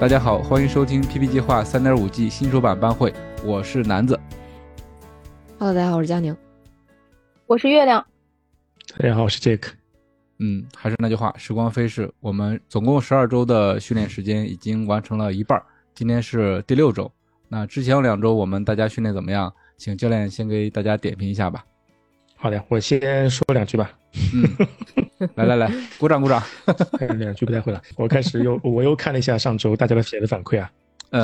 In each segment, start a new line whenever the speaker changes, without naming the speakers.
大家好，欢迎收听 PP 计划三点五 G 新手版班会，我是南子。
Hello，大家好，我是佳宁。
我是月亮。
大家好，我是 Jack。
嗯，还是那句话，时光飞逝，我们总共十二周的训练时间已经完成了一半，今天是第六周。那之前两周我们大家训练怎么样？请教练先给大家点评一下吧。
好的，我先说两句吧。
嗯，来来来，鼓掌鼓掌。
两句不太会了。我开始又我又看了一下上周大家的写的反馈啊，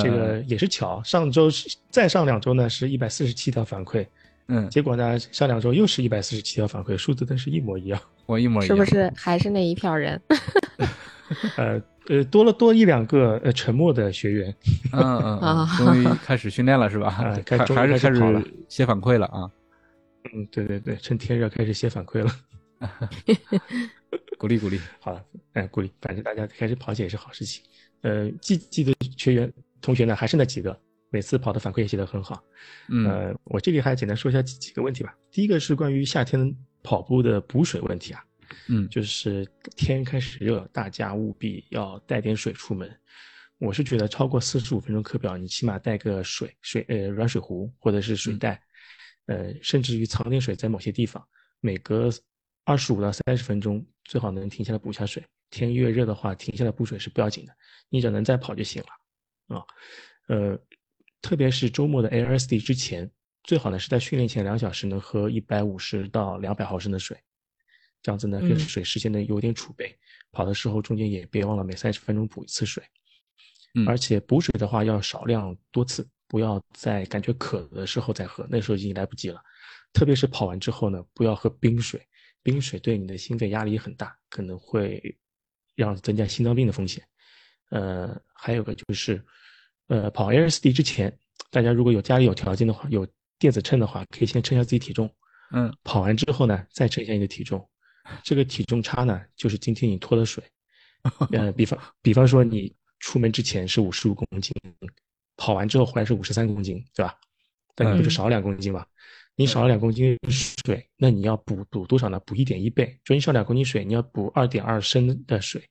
这个也是巧，上周是再上两周呢是一百四十七条反馈，
嗯，
结果呢上两周又是一百四十七条反馈，数字都是一模一样。
我一模一样。
是不是还是那一票人？
呃呃，多了多一两个呃沉默的学员。
嗯嗯啊，终于开始训练了是吧？
啊，
开
还是
开
始
写反馈了啊。
嗯，对对对，趁天热开始写反馈了，
鼓励鼓励，
好了，哎，鼓励，反正大家开始跑起也是好事情。呃，积极的学员同学呢，还是那几个，每次跑的反馈也写得很好。呃，我这里还简单说一下几几个问题吧。第一个是关于夏天跑步的补水问题啊，
嗯，
就是天开始热，大家务必要带点水出门。我是觉得超过四十五分钟课表，你起码带个水水呃软水壶或者是水袋。呃，甚至于藏点水在某些地方，每隔二十五到三十分钟最好能停下来补下水。天越热的话，停下来补水是不要紧的，你只要能再跑就行了。啊，呃，特别是周末的 ARSD 之前，最好呢是在训练前两小时能喝一百五十到两百毫升的水，这样子呢，跟水事先呢有点储备，跑的时候中间也别忘了每三十分钟补一次水。
嗯，
而且补水的话要少量多次。不要在感觉渴的时候再喝，那时候已经来不及了。特别是跑完之后呢，不要喝冰水，冰水对你的心肺压力很大，可能会让增加心脏病的风险。呃，还有个就是，呃，跑 LSD 之前，大家如果有家里有条件的话，有电子秤的话，可以先称一下自己体重。
嗯，
跑完之后呢，再称一下你的体重。这个体重差呢，就是今天你脱的水。呃，比方比方说你出门之前是五十五公斤。跑完之后回来是五十三公斤，对吧？但你不就少了两公斤吗？你少了两公斤水，那你要补补多少呢？补一点一倍，就你少两公斤水，你要补二点二升的水。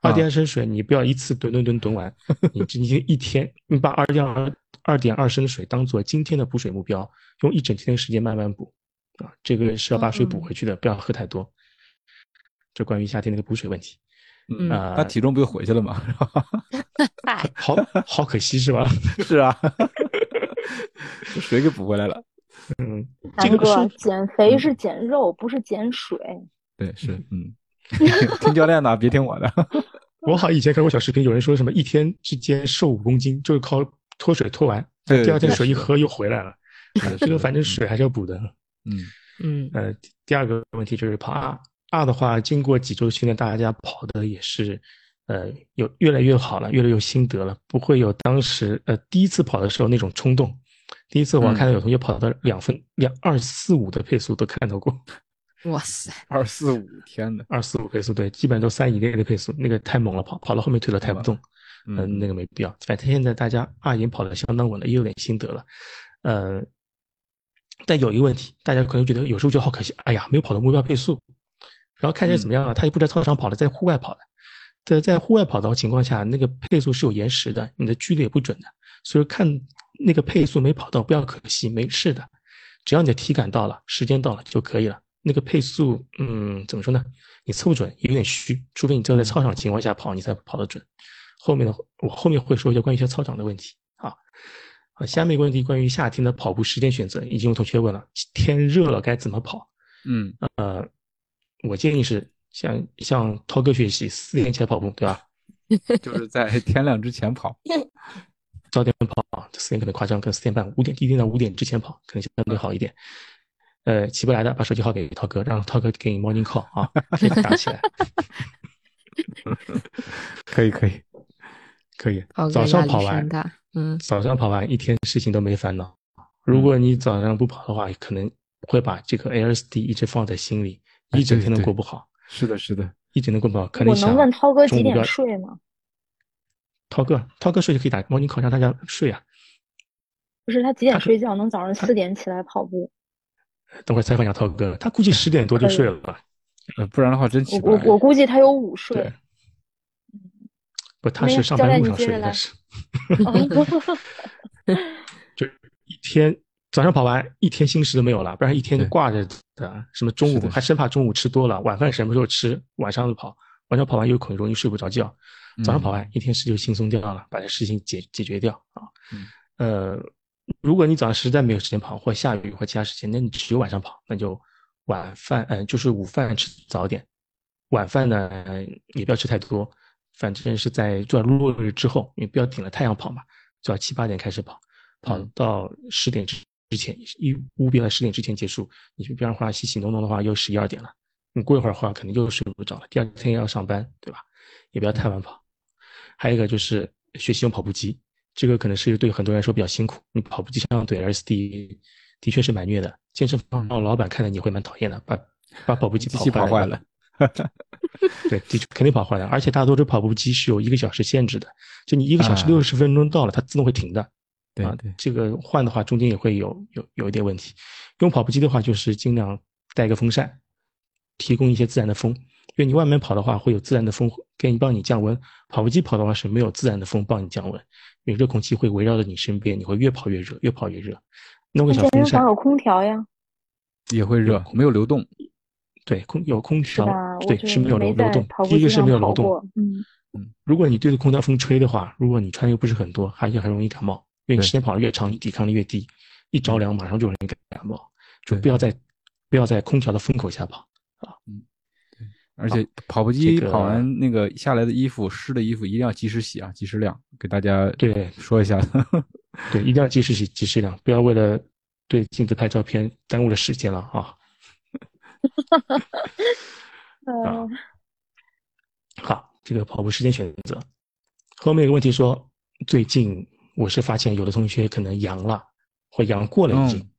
二点二升水，你不要一次吨吨吨吨完，你今天一天，你把二点二二点二升的水当做今天的补水目标，用一整天的时间慢慢补啊。这个是要把水补回去的，不要喝太多。这关于夏天那个补水问题。
啊，他体重不就回去了吗？
好好可惜是吧？
是啊，水给补回来了。
嗯，
大哥，减肥是减肉，不是减水。
对，是嗯，听教练的，别听我的。
我好以前看过小视频，有人说什么一天之间瘦五公斤，就是靠脱水脱完，第二天水一喝又回来了。这个反正水还是要补的。
嗯
嗯
呃，第二个问题就是跑二二的话，经过几周训练，大家跑的也是。呃，有越来越好了，越来越有心得了，不会有当时呃第一次跑的时候那种冲动。第一次我看到有同学跑到两分两二四五的配速都看到过。
哇塞，
二四五，天呐，
二四五配速，对，基本都三以内的配速，那个太猛了，跑跑到后面腿都抬不动。嗯，那个没必要。反正现在大家二已经跑得相当稳了，也有点心得了。呃，但有一个问题，大家可能觉得有时候就好可惜，哎呀，没有跑到目标配速，然后看起来怎么样了？他也不在操场跑了，在户外跑的。在在户外跑的情况下，那个配速是有延时的，你的距离也不准的，所以看那个配速没跑到不要可惜，没事的，只要你的体感到了，时间到了就可以了。那个配速，嗯，怎么说呢？你测不准，有点虚，除非你只有在操场情况下跑，你才跑得准。后面的我后面会说一下关于一些操场的问题啊。啊，下面一个问题关于夏天的跑步时间选择，已经有同学问了，天热了该怎么跑？
嗯，
呃，我建议是。向向涛哥学习，四点起来跑步，对吧？
就是在天亮之前跑，
早点跑，四点可能夸张，可能四点半、五点，一定在五点之前跑，可能相对好一点。呃，起不来的把手机号给涛哥，让涛哥给你 morning call 啊，可以打起来。
可以可以
可以早上跑完
嗯，
早上跑完一天事情都没烦恼。如果你早上不跑的话，可能会把这个 LSD 一直放在心里，
哎
一整天都过不好，
是的是的，
一整天过不好。可
我
能想
能问涛哥几点睡吗？
涛哥，涛哥睡就可以打 morning call 让大家睡啊。
不是他几点睡觉？能早上四点起来跑步？
等会儿采访一下涛哥，他估计十点多就睡了吧？
呃，不然的话真奇
怪我。我估计他有午睡
对。不，他是上班路上睡的，
你接着来
但是
哦
就一天早上跑完一天心事都没有了，不然一天就挂着的。什么中午还生怕中午吃多了，晚饭什么时候吃，晚上就跑，晚上跑完又很容易睡不着觉，早上跑完一天事就轻松掉了，把这事情解解决掉啊。
嗯
呃，如果你早上实在没有时间跑，或下雨或其他时间，那你只有晚上跑，那就晚饭，嗯、就是午饭吃早点，晚饭呢呃也不要吃太多，反正是在做落日之后，你不要顶着太阳跑嘛，最好七八点开始跑，跑
嗯
到十点之之前，一务必在十点之前结束。你不然的话，洗洗弄弄的话，又十一二点了。你过一会儿的话，肯定又睡不着了。第二天要上班，对吧？也不要太晚跑。还有一个就是学习用跑步机，这个可能是对很多人来说比较辛苦。你跑步机上怼 LSD 的确是蛮虐的，健身房老板看了你会蛮讨厌的，把把跑步机
自己跑坏了。
对，的确肯定跑坏了。而且大多数跑步机是有一个小时限制的，就你一个小时
啊
六十分钟到了，它自动会停的。啊
对对，
这个换的话中间也会有有有一点问题。用跑步机的话，就是尽量带一个风扇，提供一些自然的风。因为你外面跑的话，会有自然的风给你帮你降温。跑步机跑的话是没有自然的风帮你降温，因为热空气会围绕着你身边，你会越跑越热，越跑越热。弄个小风扇
有空调呀，
也会热，没有流动。
对，空有空调对，
是
没有流流动第一个是没有流动，
嗯，嗯，
如果你对着空调风吹的话，如果你穿的又不是很多，而且很容易感冒，因为你时间跑得越长，你抵抗力越低，一着凉马上就容易感冒，就不要在不要在空调的风口下跑。
而且跑步机跑完那个下来的衣服，湿的衣服一定要及时洗啊，及时晾，给大家
对
说一下。
对，一定要及时洗，及时晾，不要为了对镜子拍照片耽误了时间了啊。
啊，
好，这个跑步时间选择。后面有个问题说，最近我是发现有的同学可能阳了，或阳过了已经。
嗯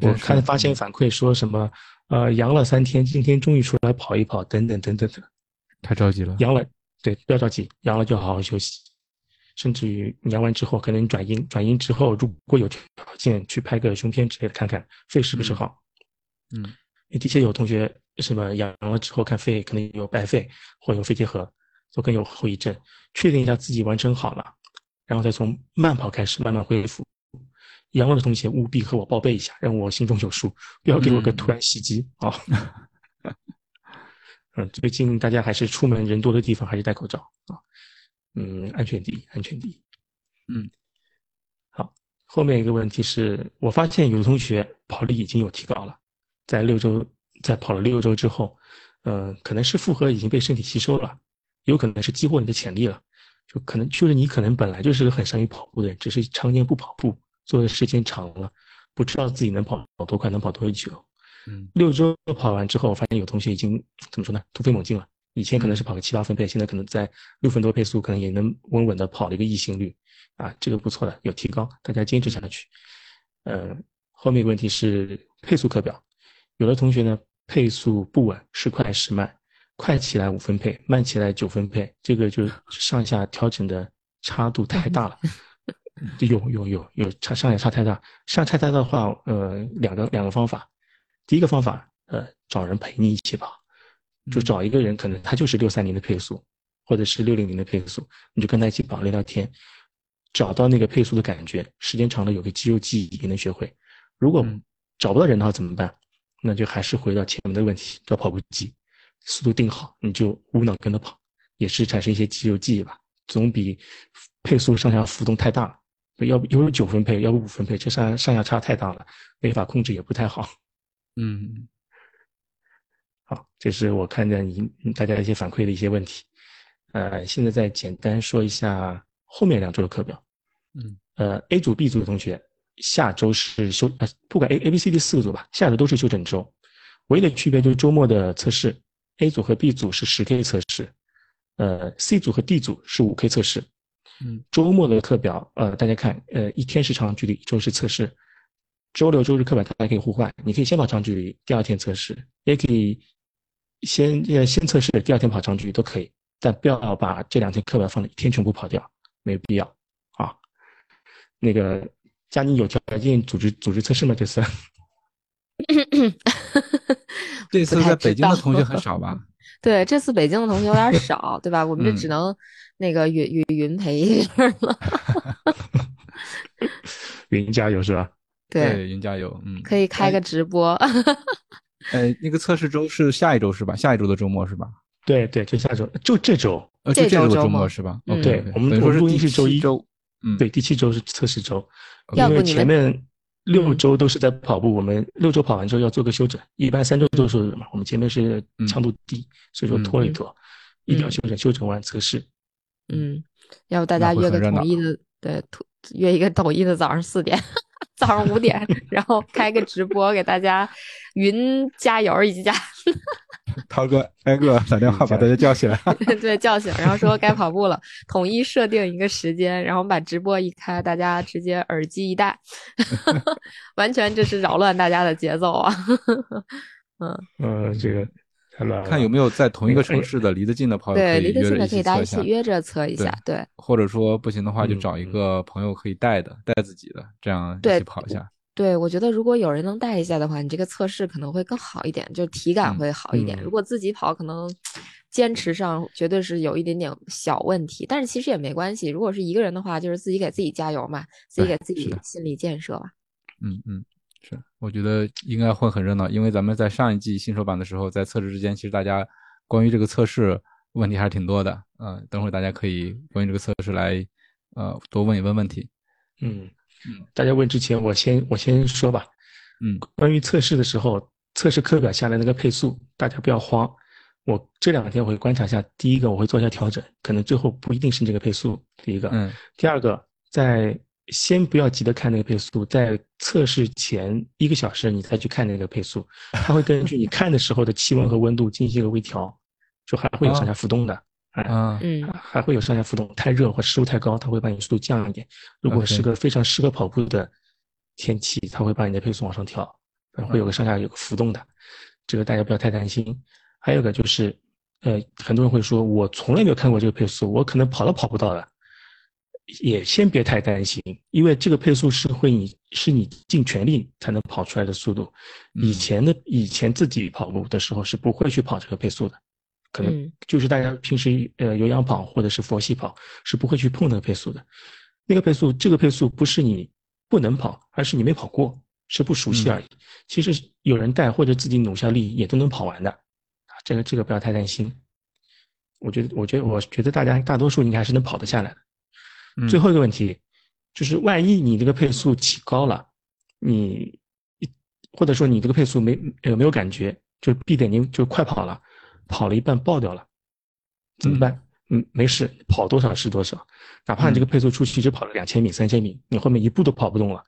我看发现反馈说什么，呃，阳了三天，今天终于出来跑一跑，等等等等等。
太着急了。
阳了，对，不要着急，阳了就好好休息，甚至于你阳完之后，可能你转阴，转阴之后，如果有条件去拍个胸片之类的看看肺是不是好。
嗯，
的确有同学什么阳了之后看肺可能有白肺或有肺结核，都更有后遗症，确定一下自己完成好了，然后再从慢跑开始慢慢恢复。阳了的同学务必和我报备一下，让我心中有数，不要给我个突然袭击啊！嗯，最近大家还是出门人多的地方还是戴口罩啊，嗯，安全第一，安全第一。
嗯，
好，后面一个问题是我发现有的同学跑力已经有提高了，在六周，在跑了六周之后，呃，可能是负荷已经被身体吸收了，有可能是激活你的潜力了，就可能就是你可能本来就是个很善于跑步的人，只是常年不跑步，做的时间长了，不知道自己能跑跑多快，能跑多久。
嗯，
六周跑完之后，我发现有同学已经怎么说呢？突飞猛进了。以前可能是跑个七八分配，现在可能在六分多配速，可能也能稳稳的跑了一个异心率，啊，这个不错的，有提高，大家坚持下去。呃，后面一个问题是配速课表，有的同学呢配速不稳，时快时慢，快起来五分配，慢起来九分配，这个就上下调整的差度太大了。有有有有差上下差太大，上下差太大的话，呃，两个两个方法。第一个方法，呃，找人陪你一起跑，就找一个人，可能他就是六三零的配速，或者是六零零的配速，你就跟他一起跑聊聊天，找到那个配速的感觉，时间长了有个肌肉记忆也能学会。如果
嗯
找不到人的话怎么办？那就还是回到前面的问题，找跑步机，速度定好，你就无脑跟着跑，也是产生一些肌肉记忆吧，总比配速上下浮动太大了。要不要不九分配，要不五分配，这上上下差太大了，没法控制也不太好。
嗯，
好，这是我看见你大家一些反馈的一些问题。呃，现在再简单说一下后面两周的课表。
嗯，
呃，A 组、B 组的同学，下周是休呃，不管 A A B C D 四个组吧，下周都是休整周，唯一的区别就是周末的测试，A 组和 B 组是十 K 测试，呃，C 组和 D 组是五 K 测试。
嗯，
周末的课表，呃，大家看，呃，一天是长距离，一周是测试。周六周日课表大家可以互换，你可以先跑长距离，第二天测试，也可以先呃先测试，第二天跑长距离都可以，但不要把这两天课表放在一天全部跑掉，没有必要啊。那个佳妮有条件组织组织测试吗？这次？
这次在北京的同学很少吧？
对，这次北京的同学有点少，对吧？我们这只能那个云云云陪一下了。
云加油是吧？
对，
云加油，嗯，
可以开个直播。
呃，那个测试周是下一周是吧？下一周的周末是吧？
对对，就下周，就这周，
呃，就这
周
周末是吧？
对，我们
我
们录音
是
周一
周，嗯，
对，第七周是测试周，
要不
因为前面六周都是在跑步，我们六周跑完之后要做个休整，一般三周做休整嘛，我们前面是强度低，所以说拖一拖，一定要休整，休整完测试。
嗯，要不大家约个统一的，对，约一个统一的早上四点。早上五点，然后开个直播给大家云加油一下。
涛哥挨个打电话把大家叫起来，
对，叫醒，然后说该跑步了，统一设定一个时间，然后我们把直播一开，大家直接耳机一戴，完全这是扰乱大家的节奏啊。
嗯，呃，这个。
看有没有在同一个城市的离得近的朋友，
对，离得近的
可
以大家一
起
约着测一下，对。
或者说不行的话，就找一个朋友可以带的，带自己的，这样一起跑一下。
对，我觉得如果有人能带一下的话，你这个测试可能会更好一点，就体感会好一点。如果自己跑，可能坚持上绝对是有一点点小问题，但是其实也没关系。如果是一个人的话，就是自己给自己加油嘛，自己给自己心理建设吧。
嗯嗯。是，我觉得应该会很热闹，因为咱们在上一季新手版的时候，在测试之间，其实大家关于这个测试问题还是挺多的。嗯，等会儿大家可以关于这个测试来，呃，多问一问问题。
嗯嗯，大家问之前，我先我先说吧。
嗯，
关于测试的时候，测试课表下来那个配速，大家不要慌。我这两天我会观察一下，第一个我会做一下调整，可能最后不一定是这个配速。第一个，
嗯，
第二个在。先不要急着看那个配速，在测试前一个小时你再去看那个配速，它会根据你看的时候的气温和温度进行一个微调，就还会有上下浮动的，
啊，
嗯，
还会有上下浮动，太热或湿度太高，它会把你速度降一点。如果是个非常适合跑步的天气，它会把你的配速往上调，会有个上下有个浮动的，这个大家不要太担心。还有个就是，呃，很多人会说，我从来没有看过这个配速，我可能跑都跑不到的。也先别太担心，因为这个配速是会你是你尽全力才能跑出来的速度。以前的以前自己跑步的时候是不会去跑这个配速的，可能就是大家平时呃有氧跑或者是佛系跑是不会去碰那个配速的。那个配速，这个配速不是你不能跑，而是你没跑过，是不熟悉而已。其实有人带或者自己努下力也都能跑完的，啊，这个这个不要太担心。我觉得我觉得我觉得大家大多数应该还是能跑得下来的。最后一个问题，就是万一你这个配速起高了，你，或者说你这个配速没呃没有感觉，就 B 点零就快跑了，跑了一半爆掉了，怎么办？嗯，没事，跑多少是多少，哪怕你这个配速出去只跑了两千米、三千米，你后面一步都跑不动了，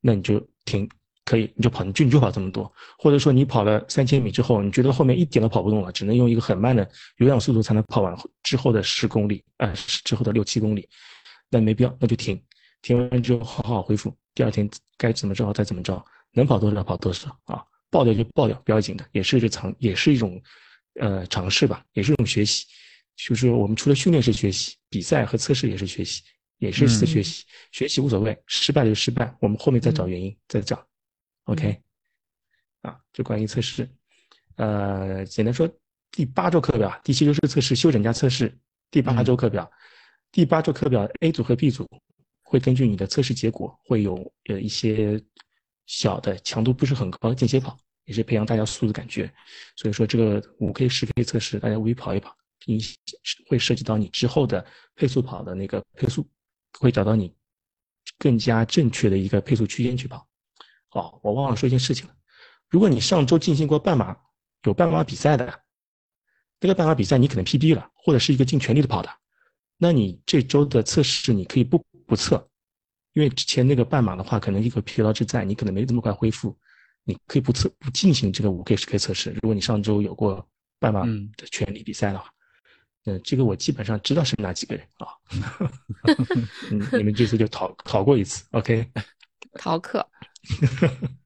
那你就停，可以，你就跑，你就你就跑这么多，或者说你跑了三千米之后，你觉得后面一点都跑不动了，只能用一个很慢的有氧速度才能跑完之后的十公里，呃，之后的六七公里。那没必要，那就停，停完之后好好恢复，第二天该怎么着再怎么着，能跑多少跑多少啊，爆掉就爆掉，不要紧的，也是一尝，也是一种，呃，尝试吧，也是一种学习。就是我们除了训练是学习，比赛和测试也是学习，也是在学习，学习无所谓，失败就失败，我们后面再找原因再找，OK，啊，这关于测试，呃，简单说，第八周课表，第七周是测试，休整加测试，第八周课表。第八周课表，A 组和 B 组会根据你的测试结果，会有呃一些小的强度不是很高间歇跑，也是培养大家速度感觉。所以说这个五 K、十 K 测试，大家务必跑一跑，你会涉及到你之后的配速跑的那个配速，会找到你更加正确的一个配速区间去跑。哦，我忘了说一件事情了，如果你上周进行过半马，有半马比赛的，那个半马比赛你可能 PB 了，或者是一个尽全力的跑的。那你这周的测试你可以不不测，因为之前那个半马的话，可能一个疲劳之在，你可能没这么快恢复，你可以不测不进行这个五 K 十 K 测试。如果你上周有过半马的全力比赛的话，嗯，这个我基本上知道是哪几个人啊。嗯，你们这次就逃逃过一次，OK？
逃课。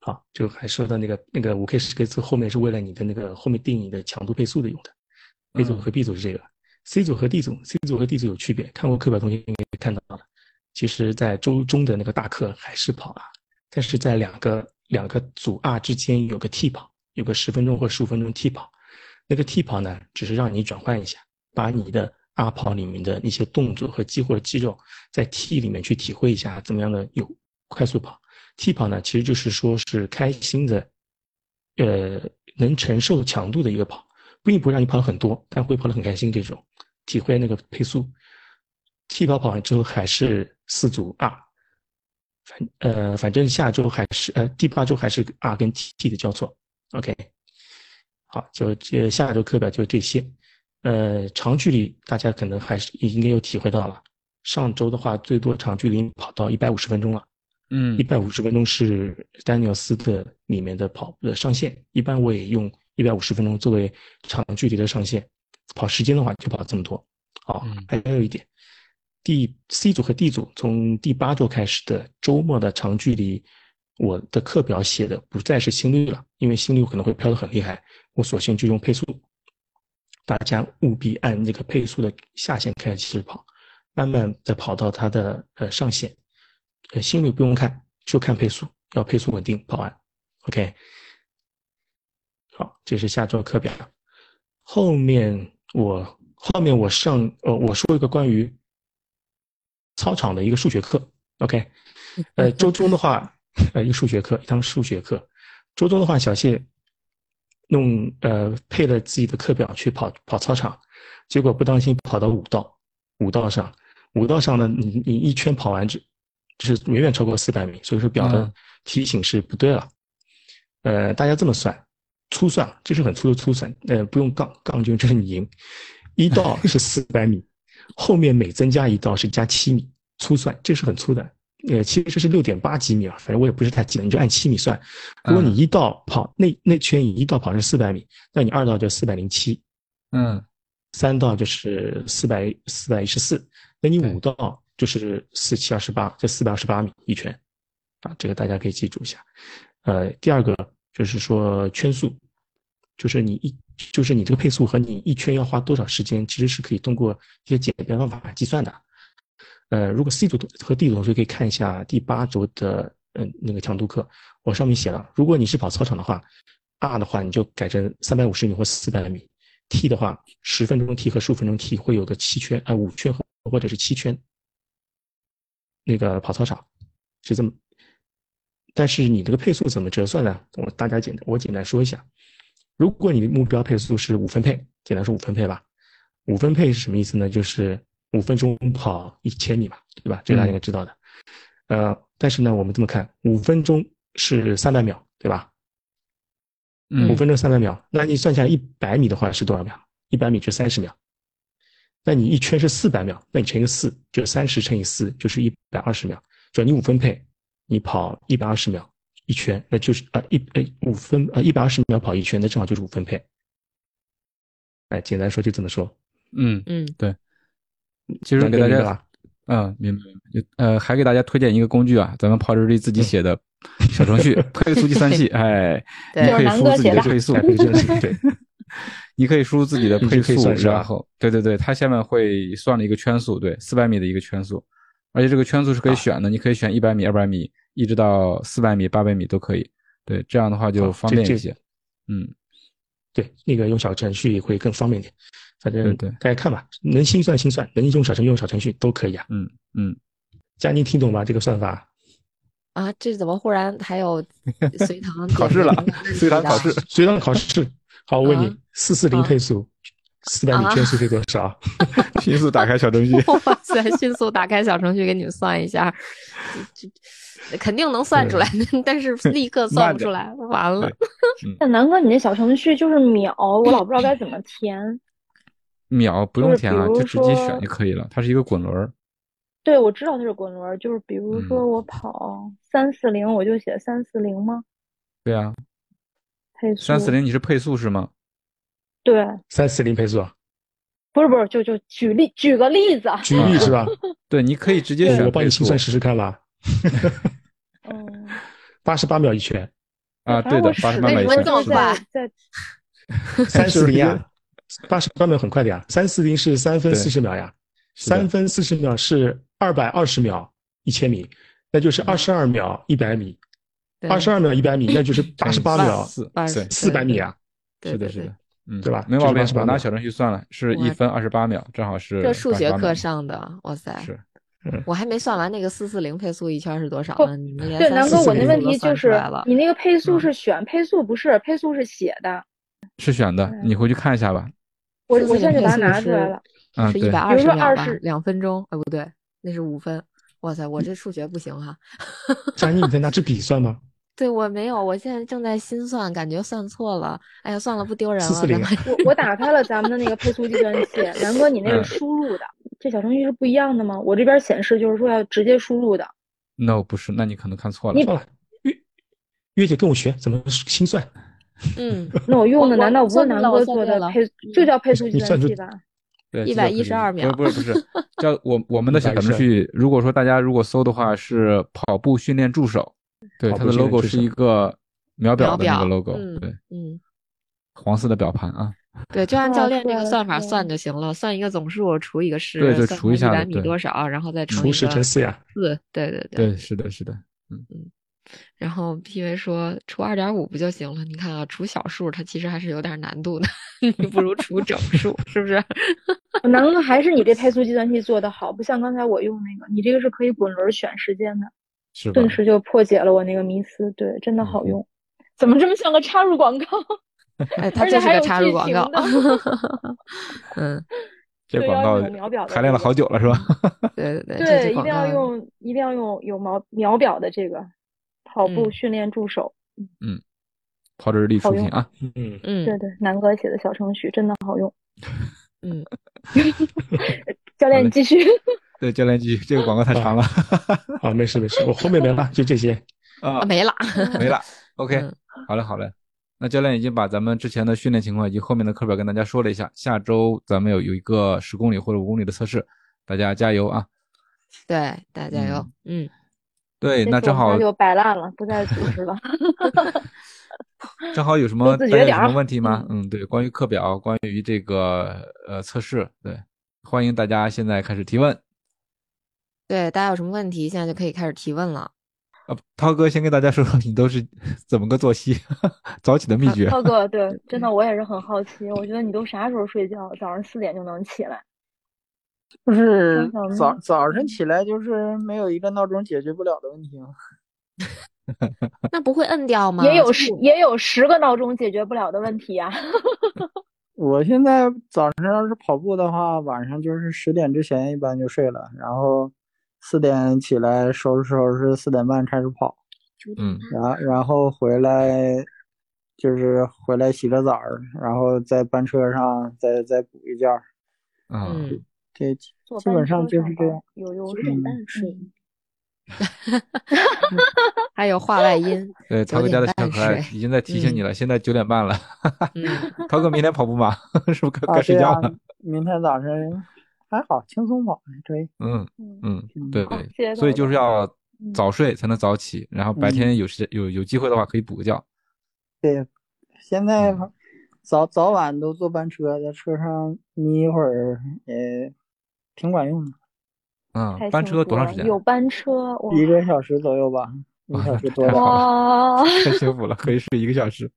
好，就还说到那个那个五 K 十 K 次后面是为了你的那个后面定你的强度配速的用的，A 组和 B 组是这个。C 组和 D 组，C 组和 D 组有区别。看过课表同学应该看到了，其实，在周中的那个大课还是跑啊，但是在两个两个组 R 之间有个 T 跑，有个十分钟或十五分钟 T 跑。那个 T 跑呢，只是让你转换一下，把你的 R 跑里面的那些动作和激活的肌肉，在 T 里面去体会一下怎么样的有快速跑。T 跑呢，其实就是说是开心的，呃，能承受强度的一个跑，并不会让你跑很多，但会跑得很开心这种。体会那个配速，T 跑跑完之后还是四组 R，反呃反正下周还是呃第八周还是 R 跟 T 的交错，OK，好，就这下周课表就这些，呃长距离大家可能还是应该有体会到了，上周的话最多长距离跑到一百五十分钟了，
嗯，
一百五十分钟是丹尼尔斯的里面的跑步的上限，一般我也用一百五十分钟作为长距离的上限。跑时间的话就跑这么多，好，还有一点第、C 组和 D 组从第八周开始的周末的长距离，我的课表写的不再是心率了，因为心率可能会飘得很厉害，我索性就用配速，大家务必按这个配速的下限开始跑，慢慢的跑到它的呃上限，呃心率不用看，就看配速，要配速稳定跑完，OK，好，这是下周课表，后面。我后面我上呃我说一个关于操场的一个数学课，OK，呃周中的话呃一个数学课一堂数学课，周中的话小谢弄呃配了自己的课表去跑跑操场，结果不当心跑到五道五道上。五道上呢你你一圈跑完只就是远远超过四百米，所以说表的提醒是不对了，呃大家这么算。粗算，这是很粗的粗算，呃，不用杠，杠就就是你赢。一道是四百米，后面每增加一道是加七米，粗算，这是很粗的。呃，其实是六点八几米啊，反正我也不是太记得，你就按七米算。如果你一道跑那那圈，你一道跑是四百米，那你二道就四百零七，
嗯，
三道就是四百四百一十四，那你五道就是四七二十八，就四百二十八米一圈，啊，这个大家可以记住一下。呃，第二个。就是说圈速，就是你一，就是你这个配速和你一圈要花多少时间，其实是可以通过一些简单方法计算的。呃，如果 C 组和 D 组同学可以看一下第八周的嗯那个强度课，我上面写了，如果你是跑操场的话，R 的话你就改成三百五十米或四百米，T 的话十分钟 T 和十五分钟 T 会有个七圈啊五圈或者是七圈，那个跑操场是这么。但是你这个配速怎么折算呢？我大家简单，我简单说一下。如果你的目标配速是五分配，简单说五分配吧。五分配是什么意思呢？就是五分钟跑一千米嘛，对吧？这个大家应该知道的。呃，但是呢，我们这么看，五分钟是三百秒，对吧？嗯五分钟三百秒，那你算下来一百米的话是多少秒？一百米就三十秒。那你一圈是四百秒，那你乘以四，就三十乘以四就是一百二十秒。就你五分配。你跑一百二十秒一圈，那就是啊一呃五分呃一百二十秒跑一圈，那正好就是五分配。哎，简单说就这么说。
嗯
嗯，
对。其实给大家，嗯，明白。就呃，还给大家推荐一个工具啊，咱们跑日历自己写的小程序配 速计算器。哎，你可以输入自己的配速。对，你可以输入自己的配速，然后对对对，它下面会算了一个圈速，对，四百米的一个圈速，而且这个圈速是可以选的，你可以选一百米、二百米。一直到四百米、八百米都可以，对，这样的话就方便一些。嗯，
对，那个用小程序会更方便点。反正
对，
大家看吧，能心算心算，能用小程序用小程序都可以啊。
嗯嗯，
佳妮听懂吧？这个算法？
啊，这怎么忽然还有随堂
考试了？随堂考试，
随堂考试。好，我问你，四四零配速，四百米圈速是多少？
迅速打开小程序。
哇塞，迅速打开小程序给你们算一下。这肯定能算出来，但是 立刻算不出来，完了。
那南哥，你那小程序就是秒，我老不知道该怎么填。
秒不用填啊，就直接选就可以了。它是一个滚轮。
对，我知道它是滚轮，就是比如说
嗯
我跑三四零，我就写三四零吗？
对啊，
配速
三四零你是配速是吗？
对，
三四零配速啊，
不是不是，就就举例举个例子啊，
举例是吧？
对，你可以直接选
我帮你心算试试看吧。
嗯，
八十八秒一圈，
啊，对的八十八秒一圈。
这么
就是
快
在 在
三四零呀，八十八秒很快的呀，三四零是三分
对
四十秒呀，三分四十秒是二百二十秒一千米，那就是二十二秒一百米，
对。
二十二秒一百米，那就是八十八秒
四
百米啊，
是的，是的，嗯，
对吧？
没毛病
是，88秒
我拿小程序算了，是一分二十八秒，正好是
这数学课上的，哇塞！
是
我还没算完那个四四零配速一圈是多少呢？你们连
对，
三
南哥，
四
我那
零都算
问题就是
出来了
你那个配速
嗯
是选，配速不是，配速是写的。
是选的，你回去看一下吧。
我我现在就把它拿出来了。
嗯对
是一百
比如说
二十秒吧
20，
两分钟，哎不对，那是五分。哇塞，我这数学不行哈。
张妮，你在拿支笔算吗？
对我没有，我现在正在心算，感觉算错了。哎呀，算了，不丢人了。
440
咱们
我我打开了咱们的那个配速计算器，南哥，你那
嗯
是输入的，这小程序是不一样的吗？我这边显示就是说要直接输入的。
，no 不是，那你可能看错了
你。
算了，月月姐跟我学怎么心算，
嗯，
那我用的难道不是南哥做的配，就叫配速计
你算
器吧？
对
，112秒
不是不是不是，叫我我们的小程序，如果说大家如果搜的话是跑步训练助手，对，它的 logo 是一个秒表的那个 logo，
嗯
对，
嗯，
黄色的表盘啊，
对，就按
哦
教练这个算法算就行了，算一个总数除一个十，
对就除一下
一百米多少，然后再乘
除十乘四呀，
四，对对
对，是的是的，嗯。
嗯然后 P V 说除二点五不就行了？你看啊，除小数它其实还是有点难度的，你不如除整数，是不是？
难度还是你这配速计算器做的好，不像刚才我用那个，你这个是可以滚轮选时间的，
是吧？
顿时就破解了我那个迷思。对，真的好
嗯
用。怎么这么像个插入广告？
哎，它
而且
就是个
还有剧
插入广告
情的。
嗯，
这广告
用秒表的
排练了好久了是吧？
对对
对
对，
一定要用，一定要用有秒秒表的这个跑步
嗯
训练助手。
嗯跑者日历
好用
出品啊，
嗯，
嗯
对对，南哥写的小程序真的好用。
嗯，
教练，你继续。
对，教练继续，这个广告太长了
啊，没事没事，我后面没了，就这些。
啊
啊，没了。
没了，OK，
嗯
好嘞好嘞。那教练已经把咱们之前的训练情况以及后面的课表跟大家说了一下，下周咱们有有一个十公里或者五公里的测试，大家加油啊！
对，大家加油。嗯，
对，那正好
次我们家就摆烂了，不再组织了。
正好有什么有什么问题吗？嗯，对，关于课表，关于这个呃测试，对，欢迎大家现在开始提问。
对，大家有什么问题，现在就可以开始提问了。
啊，涛哥先跟大家说说你都是怎么个作息，早起的秘诀。
涛哥，对，真的我也是很好奇，我觉得你都啥时候睡觉？早上四点就能起来？
就是早早晨起来就是没有一个闹钟解决不了的问题吗？
那不会摁掉吗？
也有十也有十个闹钟解决不了的问题啊。
我现在早上要是跑步的话，晚上就是十点之前一般就睡了，然后四点起来收拾收拾，四点半开始跑，
嗯
然然后回来就是回来洗个澡儿，然后在班车上再再补一觉
嗯，
这基本上就是这样。
有优势。
嗯
睡。
还有话外音。
对，涛哥家的小可爱
9点半
已经在提醒你了，现在九点半了。
嗯，
涛哥明天跑步吗？是不是该
啊，
该睡觉了？，
明天早上还好，轻松跑，可以。
嗯
嗯
嗯，
嗯
对
好谢谢
所以就是要
嗯
早睡才能早起，然后白天有时有有机会的话可以补个觉。
对，现在
嗯
早早晚都坐班车，在车上眯一会儿也挺管用的，
嗯，班车多长时间？
有班车，
一个小时左右吧，一个小时多
好
哇！
太幸福了，可以睡一个小时。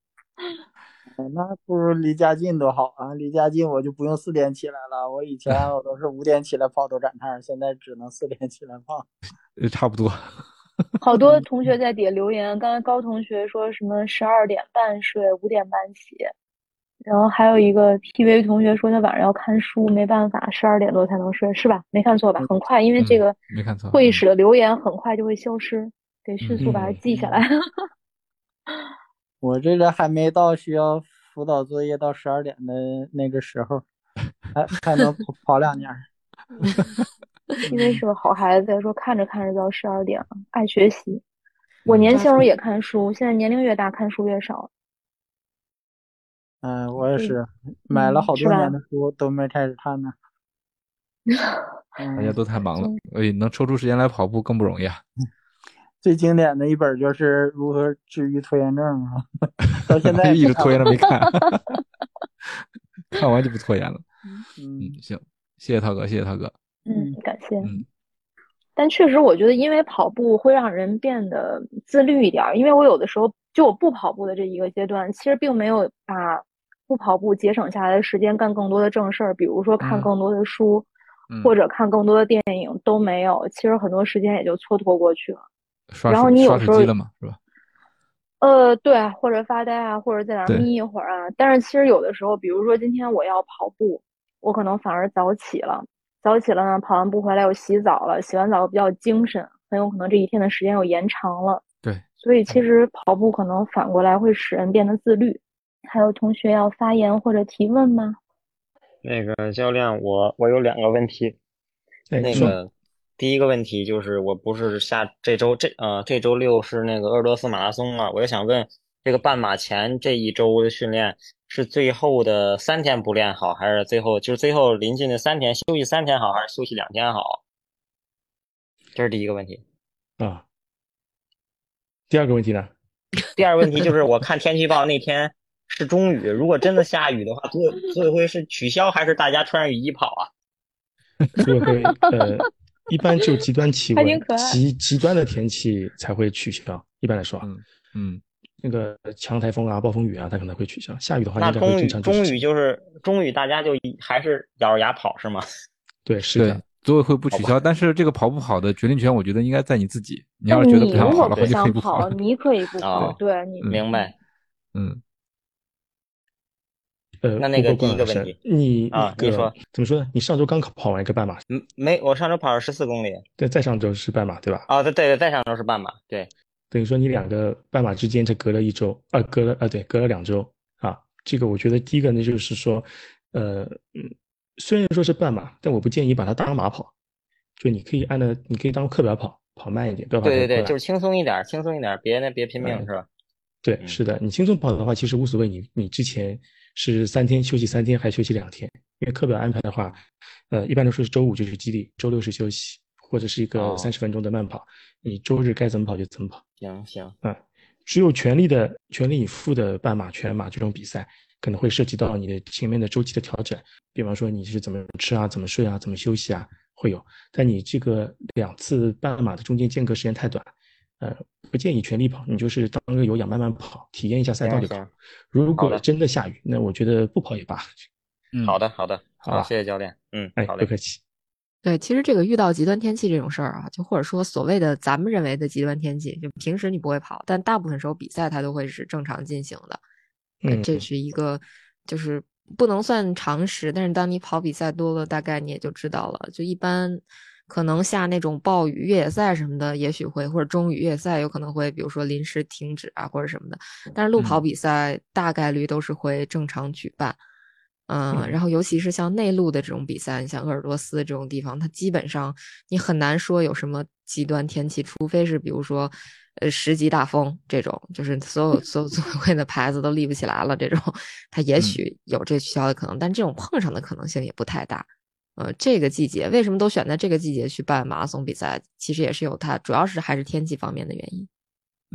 哎那不如离家近多好啊！离家近我就不用四点起来了。我以前我都是五点起来跑斗展趟，现在只能四点起来跑。
呃，差不多。
好多同学在底下留言，刚才高同学说什么十二点半睡，五点半起，然后还有一个 PV 同学说他晚上要看书，没办法，十二点多才能睡，是吧？没看错吧？很快，因为这
嗯
个
没看错
会议
嗯
室的留言很快就会消失，得迅速把它
嗯
记下来。
我这个还没到需要辅导作业到十二点的那个时候，还还能跑跑两年。
因为是个好孩子，说看着看着就要十二点了，爱学习。我年轻时候也看书，现在年龄越大，看书越少。
嗯，我也是，买了好多年的书都没开始看呢。
大家都太忙了，哎能抽出时间来跑步更不容易啊。
最经典的一本就是如何治愈拖延症啊，到现在
一直拖延着没看，看完就不拖延了。嗯，行，谢谢涛哥，谢谢涛哥。
嗯，感谢。嗯，但确实，我觉得因为跑步会让人变得自律一点。因为我有的时候就我不跑步的这一个阶段，其实并没有把不跑步节省下来的时间干更多的正事儿，比如说看更多的书，或者看更多的电影都没有。其实很多时间也就蹉跎过去了。然后你有时候
了嘛，是吧？
呃，对，或者发呆啊，或者在那眯一会儿啊。但是其实有的时候，比如说今天我要跑步，我可能反而早起了。早起了呢，跑完步回来又洗澡了，洗完澡比较精神，很有可能这一天的时间又延长了。
对，
所以其实跑步可能反过来会使人变得自律。还有同学要发言或者提问吗？
那个教练，我我有两个问题。那个第一个问题就是，我不是下这周这呃这周六是那个鄂尔多斯马拉松嘛？我就想问，这个半马前这一周的训练。是最后的三天不练好，还是最后就是最后临近的三天休息三天好，还是休息两天好？这是第一个问题。
啊，第二个问题呢？
第二个问题就是我看天气预报那天是中雨，如果真的下雨的话，组委组委会是取消还是大家穿上雨衣跑啊？
组委会呃，一般就极端气温、极极端的天气才会取消。一般来说，
嗯嗯。
那个强台风啊、暴风雨啊，它可能会取消。下雨的话，应该会正常
中雨就是中雨，大家就还是咬着牙跑是吗？
对，是的，
组委会不取消，但是这个跑不跑的决定权，我觉得应该在你自己。你要是觉得不想跑的话，就可以不跑。
你可以不跑，对你
明白。
嗯。
呃，
那那个第一个问题，
你
啊，你说
怎么说呢？你上周刚跑跑完一个半马，
嗯，没，我上周跑了十四公里。
对，再上周是半马，对吧？
啊，对对对，再上周是半马，对。
等于说你两个半马之间才隔了一周，啊，隔了啊，对，隔了两周啊。这个我觉得第一个呢，就是说，呃，嗯，虽然说是半马，但我不建议把它当马跑，就你可以按照，你可以当课表跑，跑慢一点，不要
对对对，就是轻松一点，轻松一点，别那别拼命，是吧？
对，是的，你轻松跑的话，其实无所谓。你你之前是三天休息三天，还休息两天？因为课表安排的话，呃，一般都说是周五就是基地，周六是休息。或者是一个三十分钟的慢跑，你周日该怎么跑就怎么跑。
行行，
嗯，只有全力的、全力以赴的半马、全马这种比赛，可能会涉及到你的前面的周期的调整，比方说你是怎么吃啊、怎么睡啊、怎么休息啊，会有。但你这个两次半马的中间间隔时间太短，呃，不建议全力跑，你就是当个有氧慢慢跑，体验一下赛道就可以。如果真的下雨，那我觉得不跑也罢。
嗯，好的，好的，好，谢谢教练。嗯，
哎，
好嘞，
不客气。
对，其实这个遇到极端天气这种事儿啊，就或者说所谓的咱们认为的极端天气，就平时你不会跑，但大部分时候比赛它都会是正常进行的。
嗯，
这是一个就是不能算常识，但是当你跑比赛多了，大概你也就知道了。就一般可能下那种暴雨越野赛什么的，也许会或者中雨越野赛有可能会，比如说临时停止啊或者什么的。但是路跑比赛大概率都是会正常举办。嗯，然后尤其是像内陆的这种比赛，你像鄂尔多斯这种地方，它基本上你很难说有什么极端天气，除非是比如说，呃，十级大风这种，就是所有所有组委会的牌子都立不起来了这种，它也许有这取消的可能，但这种碰上的可能性也不太大。呃，这个季节为什么都选在这个季节去办马拉松比赛？其实也是有它，主要是还是天气方面的原因。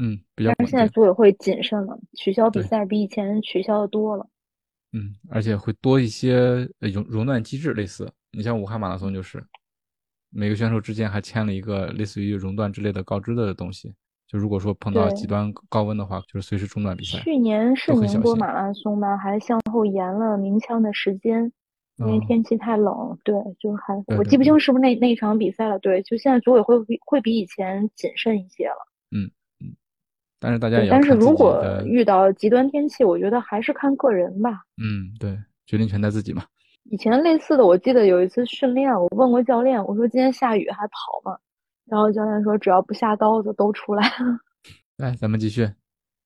嗯，比较。
但是现在组委会谨慎了，取消比赛比以前取消的多了。
嗯，而且会多一些熔熔断机制，类似你像武汉马拉松就是，每个选手之间还签了一个类似于熔断之类的告知的东西，就如果说碰到极端高温的话，就是随时中断比赛。
去年是宁波马拉松吧，还向后延了鸣枪的时间，因为天气太冷。对，就还我记不清是不是那那场比赛了。对，就现在组委会比会比以前谨慎一些了。
嗯。但是大家也
但是如果遇到极端天气，我觉得还是看个人吧。
嗯，对，决定权在自己嘛。
以前类似的，我记得有一次训练，我问过教练，我说今天下雨还跑吗？然后教练说只要不下刀子都出来了。
来，咱们继续。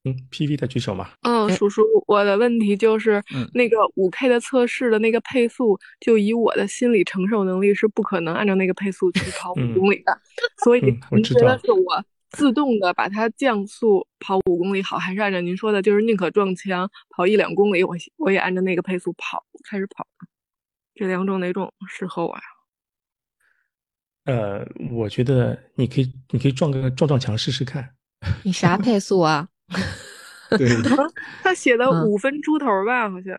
嗯，PV 的举手嘛。
嗯，叔叔，我的问题就是，那个五 K 的测试的那个配速，就以我的心理承受能力是不可能按照那个配速去跑五公里的。所以您觉得是我自动的把它降速跑五公里好，还是按照您说的，就是宁可撞墙跑一两公里，我我也按照那个配速跑开始跑？这两种哪种适合我呀？
呃，我觉得你可以，你可以撞个撞撞墙试试看。
你啥配速啊？
对，
他写的五分出头吧，好像。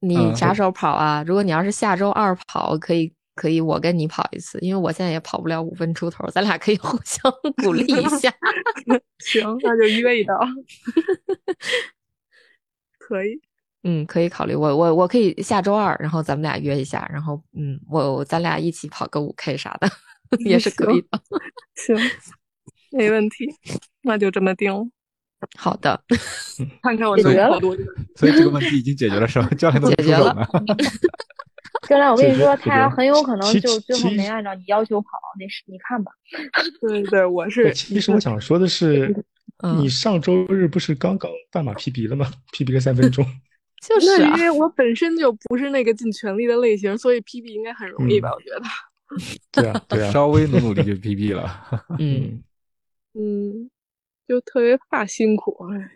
你啥时候跑啊？如果你要是下周二跑，可以，可以，我跟你跑一次，因为我现在也跑不了五分出头，咱俩可以互相 鼓励一下。
行，那就约一道。可以。
嗯，可以考虑。我我我可以下周二，然后咱们俩约一下，然后嗯，我咱俩一起跑个五 K 啥的，也是可以的。
行，没问题，那就这么定了。
好的，
看看我能跑多久。
所以这个问题已经解决了，是吧？教练都
解决了。
教练，我跟你说，他很有可能就最后没按照你要求跑，那是你看吧。
对对，我是。
其实我想说的是，你上周日不是刚刚半马 PB 了吗？PB 了三分钟。
就是
因为我本身就不是那个尽全力的类型，所以 PB 应该很容易吧？我觉得。
对啊，对啊，
稍微努努力就 PB
了。嗯
嗯，就特别怕辛苦，哎，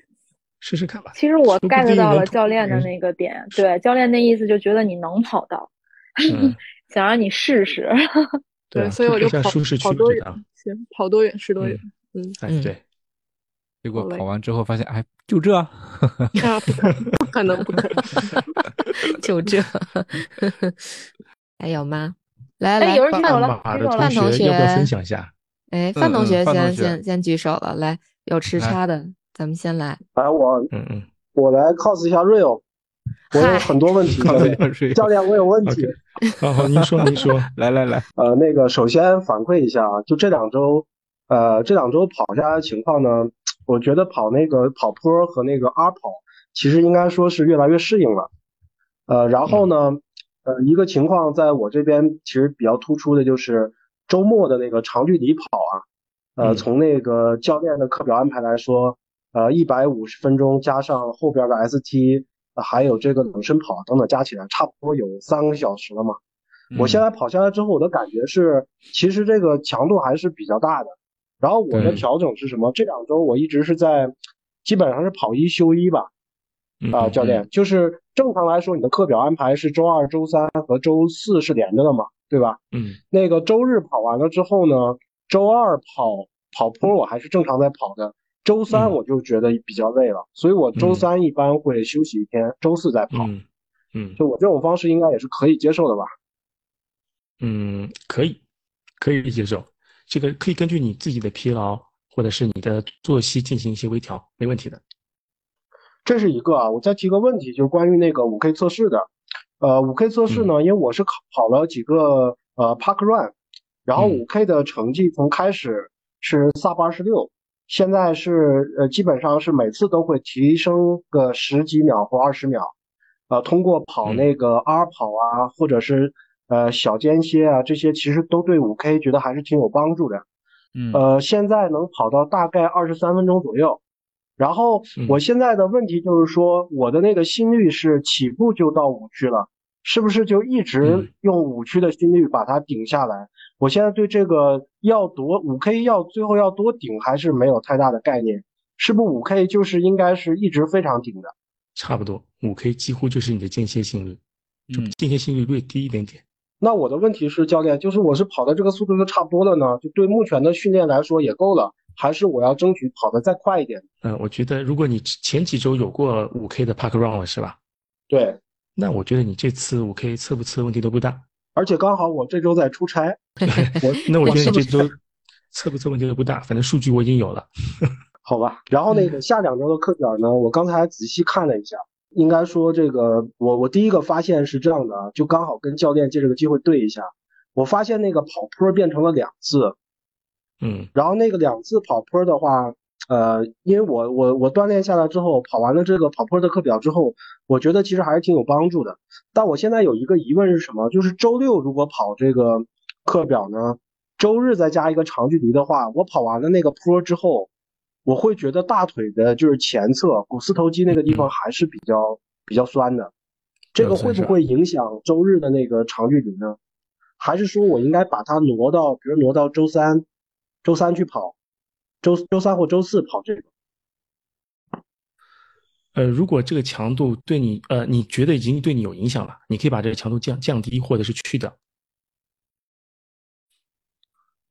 试试看吧。
其实我 get 到了教练的那个点，对，教练那意思就觉得你能跑到，想让你试试。
对，所以我就跑跑多远，行，跑多远是多远。
嗯，哎，对。
结果跑完之后发现，哎，就这，
不可能，不可能，
就这，还有吗？来来，
有人举手了，
范同学
要不要分享一下？
哎，范同学先先先举手了，来，有持差的，咱们先来。
来，我，
嗯嗯，
我来 cos 一下 real，我有很多问题，教练，我有问题。
好好，您说您说，
来来来，
呃，那个首先反馈一下啊，就这两周，呃，这两周跑下来的情况呢？我觉得跑那个跑坡和那个 R 跑，其实应该说是越来越适应了。呃，然后呢，呃，一个情况在我这边其实比较突出的就是周末的那个长距离跑啊，呃，从那个教练的课表安排来说，呃，一百五十分钟加上后边的 ST，还有这个冷身跑等等加起来，差不多有三个小时了嘛。我现在跑下来之后，我的感觉是，其实这个强度还是比较大的。然后我的调整是什么？这两周我一直是在，基本上是跑一休一吧。啊，教练，就是正常来说，你的课表安排是周二、周三和周四是连着的嘛，对吧？
嗯。
那个周日跑完了之后呢，周二跑跑坡我还是正常在跑的，周三我就觉得比较累了，所以我周三一般会休息一天，周四再跑。
嗯。
就我这种方式应该也是可以接受的吧？
嗯，可以，可以接受。这个可以根据你自己的疲劳或者是你的作息进行一些微调，没问题的。
这是一个啊，我再提个问题，就是关于那个五 K 测试的。呃，五 K 测试呢，因为我是考跑了几个呃 Park Run，然后五 K 的成绩从开始是 Sub 二十六，现在是呃基本上是每次都会提升个十几秒或二十秒，呃，通过跑那个 R 跑啊，或者是。呃，小间歇啊，这些其实都对五 K 觉得还是挺有帮助的。
嗯，
呃，现在能跑到大概二十三分钟左右。然后我现在的问题就是说，我的那个心率是起步就到五区了，是不是就一直用五区的心率把它顶下来？我现在对这个要多五 K 要最后要多顶还是没有太大的概念。是不是五 K 就是应该是一直非常顶的？
差不多，五 K 几乎就是你的间歇性率，就间歇性率略低一点点。
那我的问题是，教练，就是我是跑的这个速度就差不多了呢，就对目前的训练来说也够了，还是我要争取跑得再快一点？
嗯，我觉得如果你前几周有过五 K 的 Park Run 了，是吧？
对。
那我觉得你这次五 K 测不测问题都不大，
而且刚好我这周在出差，
我那我觉得这周测不测问题都不大，反正数据我已经有了。
好吧，然后那个下两周的课表呢，我刚才仔细看了一下。应该说，这个我我第一个发现是这样的啊，就刚好跟教练借这个机会对一下。我发现那个跑坡变成了两次，
嗯，
然后那个两次跑坡的话，呃，因为我我我锻炼下来之后，跑完了这个跑坡的课表之后，我觉得其实还是挺有帮助的。但我现在有一个疑问是什么？就是周六如果跑这个课表呢，周日再加一个长距离的话，我跑完了那个坡之后。我会觉得大腿的就是前侧股四头肌那个地方还是比较比较酸的。这个会不会影响周日的那个长距离呢？还是说我应该把它挪到，比如挪到周三，周三去跑，周周三或周四跑这个？
呃，如果这个强度对你，呃，你觉得已经对你有影响了，你可以把这个强度降降低，或者是去掉。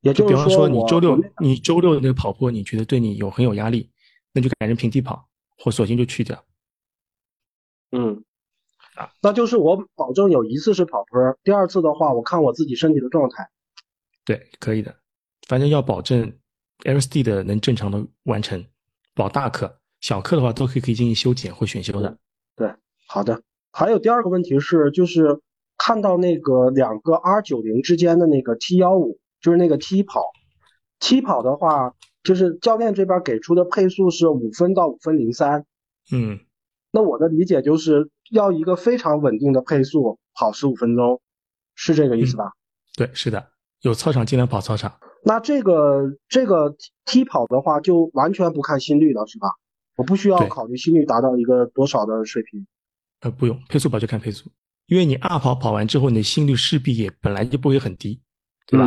也就
比方说，你周六你周六的那个跑坡，你觉得对你有很有压力，那就改成平地跑，或索性就去掉。
嗯。啊那就是我保证有一次是跑坡，第二次的话，我看我自己身体的状态。
对，可以的，反正要保证 LSD 的能正常的完成，保大课、小课的话都可以可以进行修剪或选修的。
对，好的。还有第二个问题是，就是看到那个两个 R 九零之间的那个 T 幺五，就是那个踢跑踢跑的话，就是教练这边给出的配速是五分到五分零三。
嗯。
那我的理解就是要一个非常稳定的配速跑十五分钟，是这个意思吧？
对，是的，有操场尽量跑操场。
那这个这个踢跑的话，就完全不看心率了，是吧？我不需要考虑心率达到一个多少的水平。
呃，不用，配速跑就看配速，因为你二跑跑完之后，你的心率势必也本来就不会很低，对吧？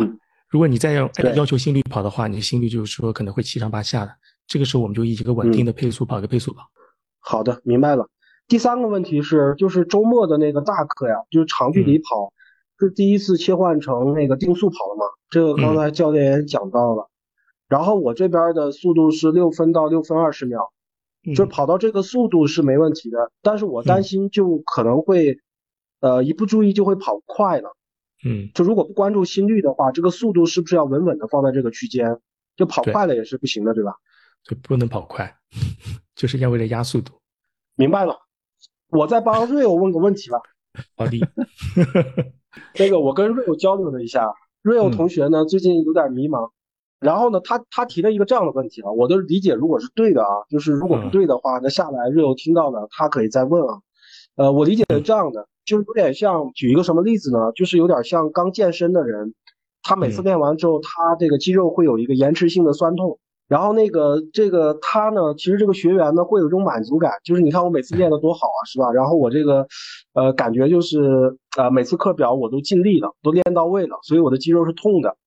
如果你再要要求心率跑的话，你的心率就是说可能会七上八下的。这个时候我们就以一个稳定的配速跑一个配速跑。
好的，明白了。第三个问题是，就是周末的那个大课呀，就是长距离跑，是第一次切换成那个定速跑了吗？这个刚才教练也讲到了。然后我这边的速度是六分到六分二十秒，就跑到这个速度是没问题的。但是我担心就可能会，呃，一不注意就会跑快了。
嗯，
就如果不关注心率的话，这个速度是不是要稳稳的放在这个区间？就跑快了也是不行的，对吧？
就不能跑快。就是要为了压速度，
明白了。我再帮瑞欧问个问题吧。
好的。
这个我跟瑞欧交流了一下，瑞欧同学呢最近有点迷茫，然后呢他他提了一个这样的问题啊，我的理解如果是对的啊，就是如果不对的话，那下来瑞欧听到了他可以再问啊。呃，我理解是这样的，就是有点像举一个什么例子呢？就是有点像刚健身的人，他每次练完之后，他这个肌肉会有一个延迟性的酸痛。然后那个这个他呢，其实这个学员呢会有一种满足感，就是你看我每次练的多好啊，是吧？然后我这个，呃，感觉就是呃，每次课表我都尽力了，都练到位了，所以我的肌肉是痛的。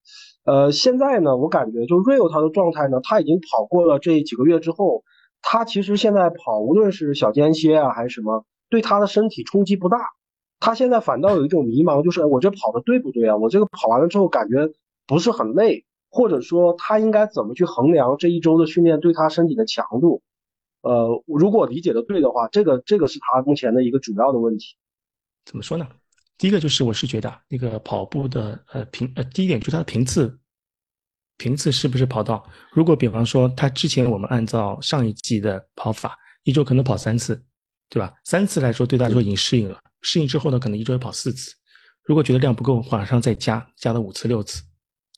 呃，现在呢，我感觉就 real 他的状态呢，他已经跑过了这几个月之后，他其实现在跑，无论是小间歇啊还是什么，对他的身体冲击不大。他现在反倒有一种迷茫，就是我这跑的对不对啊？我这个跑完了之后感觉不是很累。或者说他应该怎么去衡量这一周的训练对他身体的强度？呃，如果理解的对的话，这个这个是他目前的一个主要的问题。
怎么说呢？第一个就是我是觉得那个跑步的呃频呃第一点就是它的频次，频次是不是跑到？如果比方说他之前我们按照上一季的跑法，一周可能跑三次，对吧？三次来说对他来说已经适应了，适应之后呢，可能一周要跑四次。如果觉得量不够，晚上再加，加到五次六次。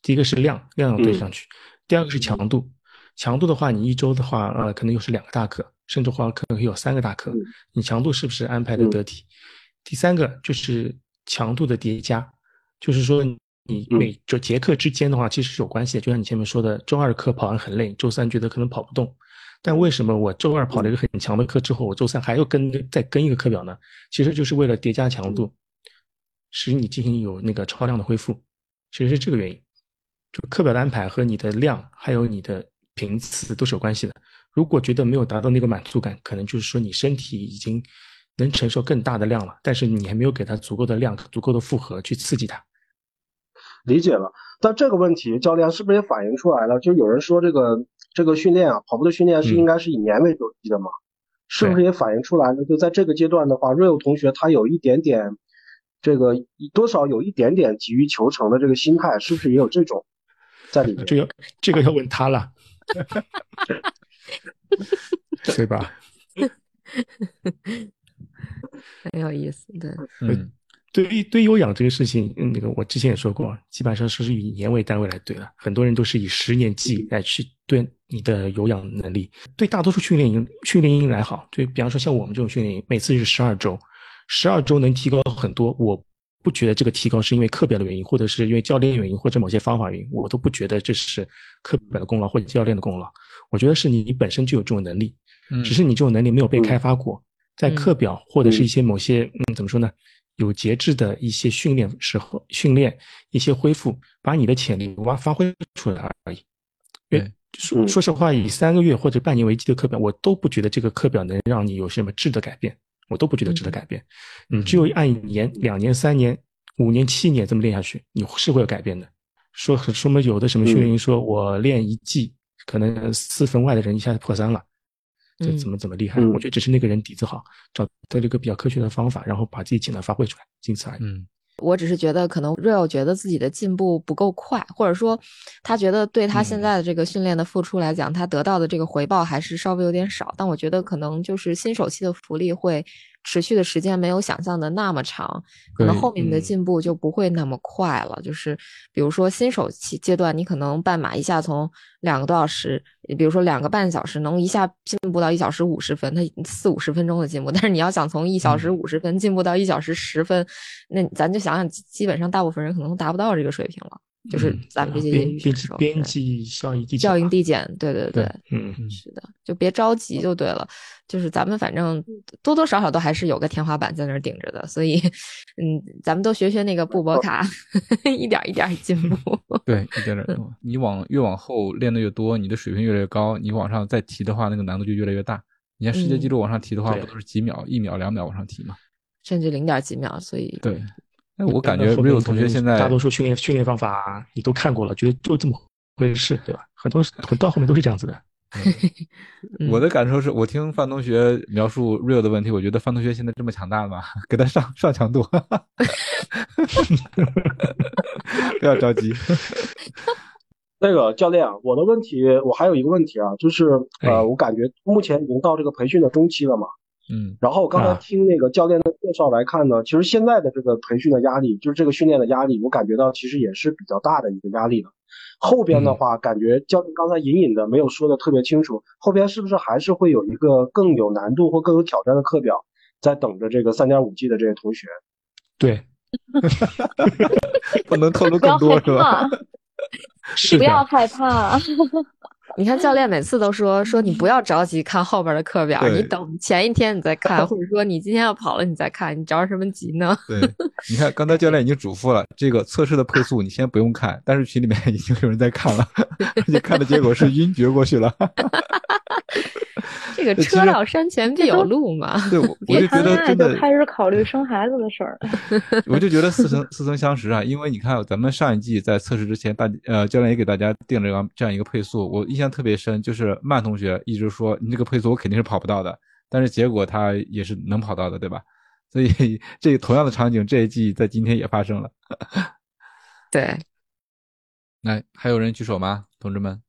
第一个是量，量要对上去；第二个是强度，强度的话，你一周的话，呃，可能又是两个大课，甚至话可能有三个大课，你强度是不是安排的得体？第三个就是强度的叠加，就是说你每就节课之间的话，其实是有关系的。就像你前面说的，周二课跑完很累，周三觉得可能跑不动，但为什么我周二跑了一个很强的课之后，我周三还要跟再跟一个课表呢？其实就是为了叠加强度，使你进行有那个超量的恢复，其实是这个原因。就课表的安排和你的量，还有你的频次都是有关系的。如果觉得没有达到那个满足感，可能就是说你身体已经能承受更大的量了，但是你还没有给它足够的量、足够的负荷去刺激它。
理解了，但这个问题教练是不是也反映出来了？就有人说这个这个训练啊，跑步的训练是应该是以年为周期的嘛？是不是也反映出来了？就在这个阶段的话，瑞欧同学他有一点点这个多少有一点点急于求成的这个心态，是不是也有这种？在里面，
这个这个要问他了，对吧？
很有意思，对。
嗯，对于对有氧这个事情，那个我之前也说过，基本上是以年为单位来对的。很多人都是以十年计来去对你的有氧能力。对大多数训练营训练营来好，对比方说像我们这种训练营，每次是十二周，十二周能提高很多。我。不觉得这个提高是因为课表的原因，或者是因为教练原因，或者某些方法原因，我都不觉得这是课表的功劳或者教练的功劳。我觉得是你你本身就有这种能力，只是你这种能力没有被开发过，在课表或者是一些某些嗯怎么说呢，有节制的一些训练时候训练一些恢复，把你的潜力挖发挥出来而已。因为说说实话，以三个月或者半年为基的课表，我都不觉得这个课表能让你有什么质的改变，我都不觉得值得改变。你只有按一年、两年、三年、五年、七年这么练下去，你是会有改变的。说说么有的什么训练营说，我练一季，可能四分外的人一下子破三了，这怎么怎么厉害？我觉得只是那个人底子好，找到了一个比较科学的方法，然后把自己潜能发挥出来，仅此而已。
嗯。
我只是觉得，可能 Real 觉得自己的进步不够快，或者说，他觉得对他现在的这个训练的付出来讲，他得到的这个回报还是稍微有点少。但我觉得，可能就是新手期的福利会。持续的时间没有想象的那么长，可能后面的进步就不会那么快了。就是比如说新手期阶段，你可能半马一下从两个多小时，比如说两个半小时，能一下进步到一小时五十分，它四五十分钟的进步。但是你要想从一小时五十分进步到一小时十分，那咱就想想，基本上大部分人可能达不到这个水平了。就是咱们这些业余选手，
边际效应递
效应递减，对对
对，
嗯，是的，就别着急就对了。就是咱们反正多多少少都还是有个天花板在那儿顶着的，所以，嗯，咱们都学学那个布博卡，一点一点进步。
对，一点点多。你往越往后练的越多，你的水平越来越高，你往上再提的话，那个难度就越来越大。你看世界纪录往上提的话，不都是几秒、一秒、两秒往上提吗？
甚至零点几秒，所以
对。那我感觉 Rio 同学现在
大多数训练训练方法你都看过了，觉得就这么回事，对吧？很多很到后面都是这样子的。
我的感受是我听范同学描述 real 的问题，我觉得范同学现在这么强大吗？给他上上强度 不要着急。
那个教练啊，我的问题我还有一个问题啊，就是呃，我感觉目前已经到这个培训的中期了嘛。
嗯，
然后刚才听那个教练的介绍来看呢，其实现在的这个培训的压力，就是这个训练的压力，我感觉到其实也是比较大的一个压力的。后边的话，感觉教练刚才隐隐的没有说的特别清楚，后边是不是还是会有一个更有难度或更有挑战的课表在等着这个三点五 G 的这些同学？
对，
不能透露更多是吧？
不要害怕。
你看，教练每次都说说你不要着急看后边的课表，你等前一天你再看，或者说你今天要跑了你再看，你着什么急呢？
对，你看刚才教练已经嘱咐了，这个测试的配速你先不用看，但是群里面已经有人在看了，而且看的结果是晕厥过去了。
这个车到山前必有路嘛。
对，我 就觉得真的
开始考虑生孩子的事儿。
我就觉得似曾似曾相识啊，因为你看咱们上一季在测试之前，大呃教练也给大家定了个这样一个配速，我印象特别深，就是曼同学一直说你这个配速我肯定是跑不到的，但是结果他也是能跑到的，对吧？所以这同样的场景这一季在今天也发生了。
对，
来，还有人举手吗，同志们？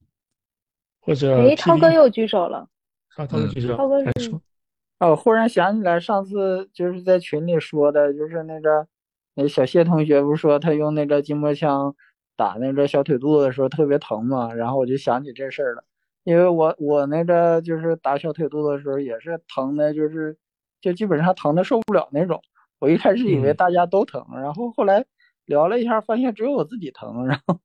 或者
哎，超哥又举手了。
涛哥举手。
涛哥
是。
哦，忽然想起来，上次就是在群里说的，就是那个那小谢同学不是说他用那个筋膜枪打那个小腿肚子的时候特别疼嘛？然后我就想起这事儿了，因为我我那个就是打小腿肚子的时候也是疼的，就是就基本上疼的受不了那种。我一开始以为大家都疼，然后后来聊了一下，发现只有我自己疼，然后。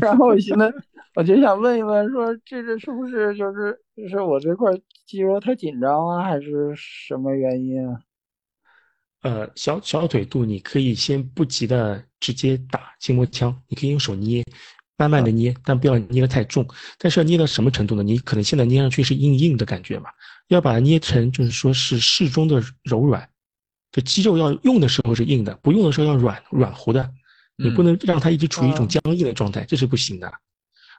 然后我现在我就想问一问，说这个是不是就是就是我这块肌肉太紧张啊，还是什么原因啊？
呃，小小腿肚你可以先不急的直接打筋膜枪，你可以用手捏，慢慢的捏，但不要捏得太重。但是要捏到什么程度呢？你可能现在捏上去是硬硬的感觉嘛，要把它捏成就是说是适中的柔软，这肌肉要用的时候是硬的，不用的时候要软软乎的。你不能让它一直处于一种僵硬的状态，这是不行的。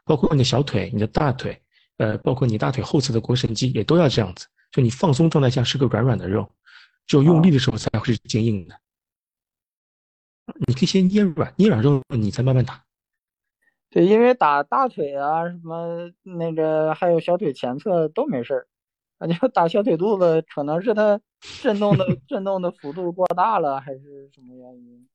包括你的小腿、你的大腿，呃，包括你大腿后侧的腘绳肌也都要这样子。就你放松状态下是个软软的肉，只有用力的时候才会是坚硬的。你可以先捏软，捏软之后你再慢慢打。
对，因为打大腿啊，什么那个还有小腿前侧都没事儿，感觉打小腿肚子可能是它震动的 震动的幅度过大了，还是什么原因？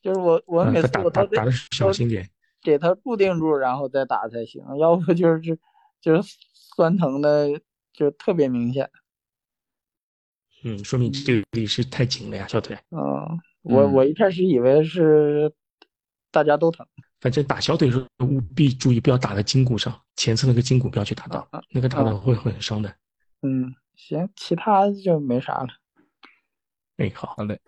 就是我，我每次我都得
小心点，
给它固定住，然后再打才行。要不就是就是酸疼的就特别明显。
嗯，说明这个力是太紧了呀，小腿。
嗯，我我一开始以为是大家都疼。
反正打小腿的时候务必注意不要打在筋骨上，前侧那个筋骨不要去打到，那个打到会会很伤的。
嗯，行，其他就没啥了。
哎，好，
好嘞。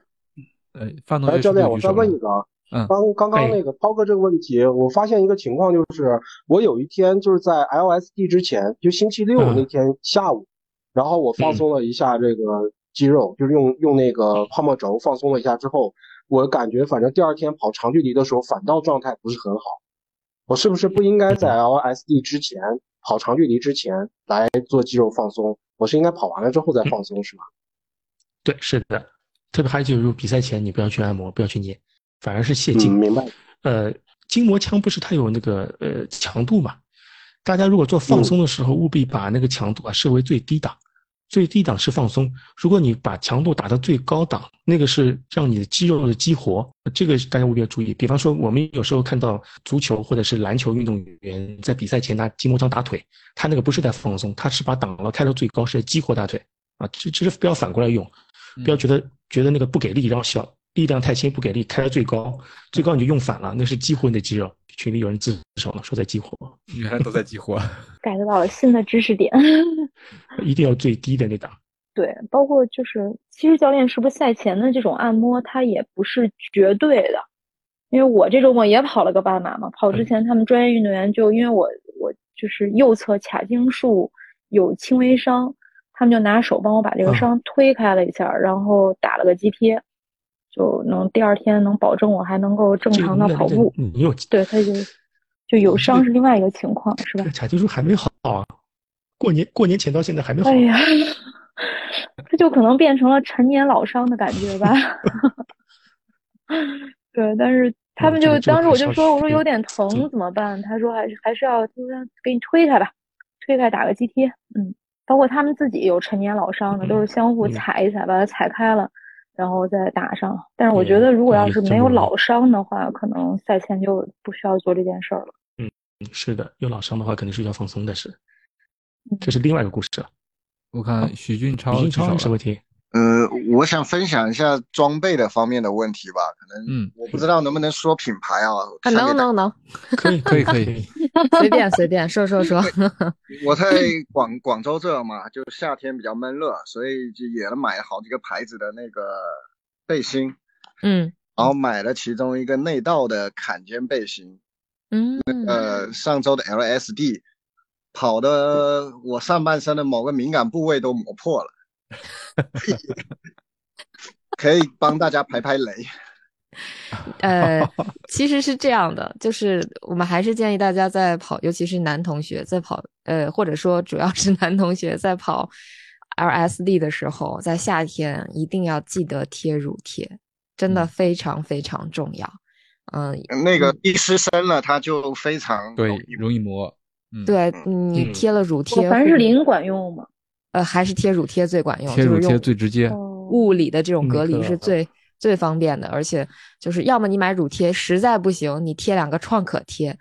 呃，范同学，
教练，我再问一个啊，
嗯，
刚刚刚那个涛哥这个问题，我发现一个情况，就是我有一天就是在 LSD 之前，就星期六那天下午，然后我放松了一下这个肌肉，就是用用那个泡沫轴放松了一下之后，我感觉反正第二天跑长距离的时候反倒状态不是很好，我是不是不应该在 LSD 之前跑长距离之前来做肌肉放松？我是应该跑完了之后再放松是吗？
对，是的。特别还有就是，比赛前你不要去按摩，不要去捏，反而是泄劲。
明白。
呃，筋膜枪不是它有那个呃强度嘛？大家如果做放松的时候，务必把那个强度啊设为最低档，最低档是放松。如果你把强度打到最高档，那个是让你的肌肉的激活，这个大家务必要注意。比方说，我们有时候看到足球或者是篮球运动员在比赛前拿筋膜枪打腿，他那个不是在放松，他是把档了开到最高，是在激活大腿啊。这这是不要反过来用，不要觉得。觉得那个不给力，然后小力量太轻不给力，开到最高，最高你就用反了，那是激活你的肌肉。群里有人自首了，说在激活，
原来都在激活。
感觉到了新的知识点，
一定要最低的那档。
对，包括就是，其实教练是不是赛前的这种按摩，它也不是绝对的。因为我这周末也跑了个半马嘛，跑之前他们专业运动员就因为我我就是右侧髂胫束有轻微伤。他们就拿手帮我把这个伤推开了一下，然后打了个肌贴，就能第二天能保证我还能够正常的跑步。
你有
对他就就有伤是另外一个情况，是吧？
髂胫束还没好啊，过年过年前到现在还没好。
哎呀，这就可能变成了陈年老伤的感觉吧。对，但是 他们就当时我就说，我说有点疼怎么办？他说还是还是要就是给你推开吧，推开打个肌贴，嗯。包括他们自己有陈年老伤的，都是相互踩一踩，把它踩开了，然后再打上。但是我觉得，如果要是没有老伤的话，可能赛前就不需要做这件事儿了。
嗯，是的，有老伤的话，肯定是要放松的是。这是另外一个故事了。
我看许俊超，
许俊超什么问题？
呃，我想分享一下装备的方面的问题吧，可能，嗯，我不知道能不能说品牌啊？
能能 能，
可以可以可以，
随便随便说说说。
我在广广州这嘛，就夏天比较闷热，所以就也买了好几个牌子的那个背心，
嗯，
然后买了其中一个内道的坎肩背心，
嗯，
呃，上周的 LSD 跑的我上半身的某个敏感部位都磨破了。可以帮大家排排雷。
呃，其实是这样的，就是我们还是建议大家在跑，尤其是男同学在跑，呃，或者说主要是 男同学在跑 LSD 的时候，在夏天一定要记得贴乳贴，真的非常非常重要。嗯，
那个一湿身了，它就非常
对容易磨。
对你贴了乳贴，
凡士林管用吗？
呃，还是贴乳贴最管用，
贴乳贴最直接，
物理的这种隔离是最最方便的，而且就是要么你买乳贴，实在不行你贴两个创可贴，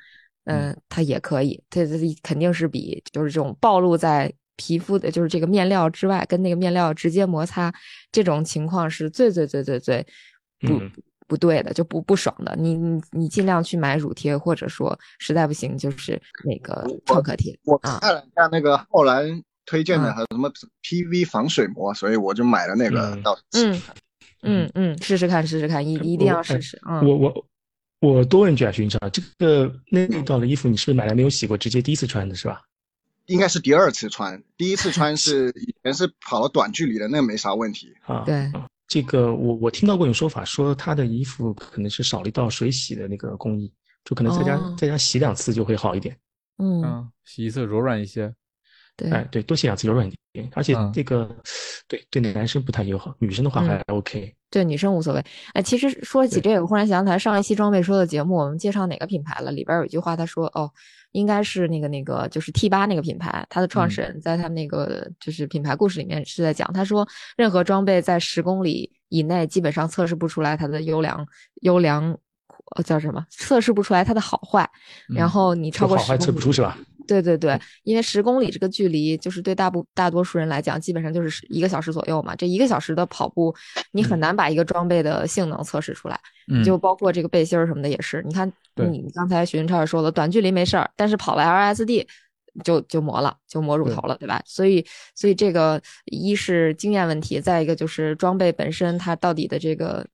嗯，它也可以，它它肯定是比就是这种暴露在皮肤的，就是这个面料之外，跟那个面料直接摩擦这种情况是最最最最最不不对的，就不不爽的。你你你尽量去买乳贴，或者说实在不行就是那个创可贴。
我看了一下那个后来。推荐的还有什么 PV 防水膜，所以我就买了那个到
嗯嗯嗯，试试看，试试看，一一定要试试啊！
我我我多问句啊，徐云超，这个那那套的衣服你是不是买来没有洗过，直接第一次穿的是吧？
应该是第二次穿，第一次穿是以前是跑了短距离的，那没啥问题
啊。
对，
这个我我听到过一种说法，说他的衣服可能是少了一道水洗的那个工艺，就可能在家在家洗两次就会好一点。
嗯，
洗一次柔软一些。
哎，对，多洗两次柔软一点，而且这个，对对，男生不太友好，女生的话还 OK。
对，女生无所谓。哎，其实说起这个，我忽然想起来上一期装备说的节目，我们介绍哪个品牌了？里边有一句话，他说：“哦，应该是那个那个，就是 T 八那个品牌，它的创始人在他们那个就是品牌故事里面是在讲，他说任何装备在十公里以内基本上测试不出来它的优良优良，呃叫什么？测试不出来它的好坏。然后你超过
好坏测不出是吧？
对对对，因为十公里这个距离，就是对大部大多数人来讲，基本上就是一个小时左右嘛。这一个小时的跑步，你很难把一个装备的性能测试出来，就包括这个背心儿什么的也是。你看，你刚才徐云超也说了，短距离没事儿，但是跑了 LSD 就就磨了，就磨乳头了，对吧？所以，所以这个一是经验问题，再一个就是装备本身它到底的这个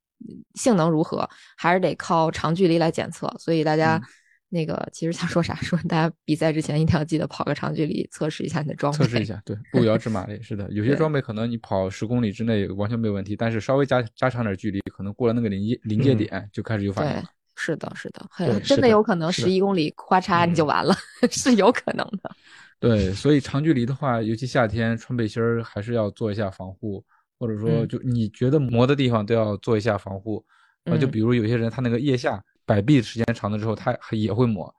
性能如何，还是得靠长距离来检测。所以大家。那个其实想说啥？说大家比赛之前一定要记得跑个长距离，测试一下你的装备。
测试一下，对，不摇直马力是的。有些装备可能你跑十公里之内完全没有问题，但是稍微加加长点距离，可能过了那个临界临界点就开始有反应。
是的，是的，很真的有可能十一公里咔嚓你就完了，是有可能的。
对，所以长距离的话，尤其夏天穿背心儿还是要做一下防护，或者说就你觉得磨的地方都要做一下防护。啊，就比如有些人他那个腋下。摆臂时间长了之后，它也会磨，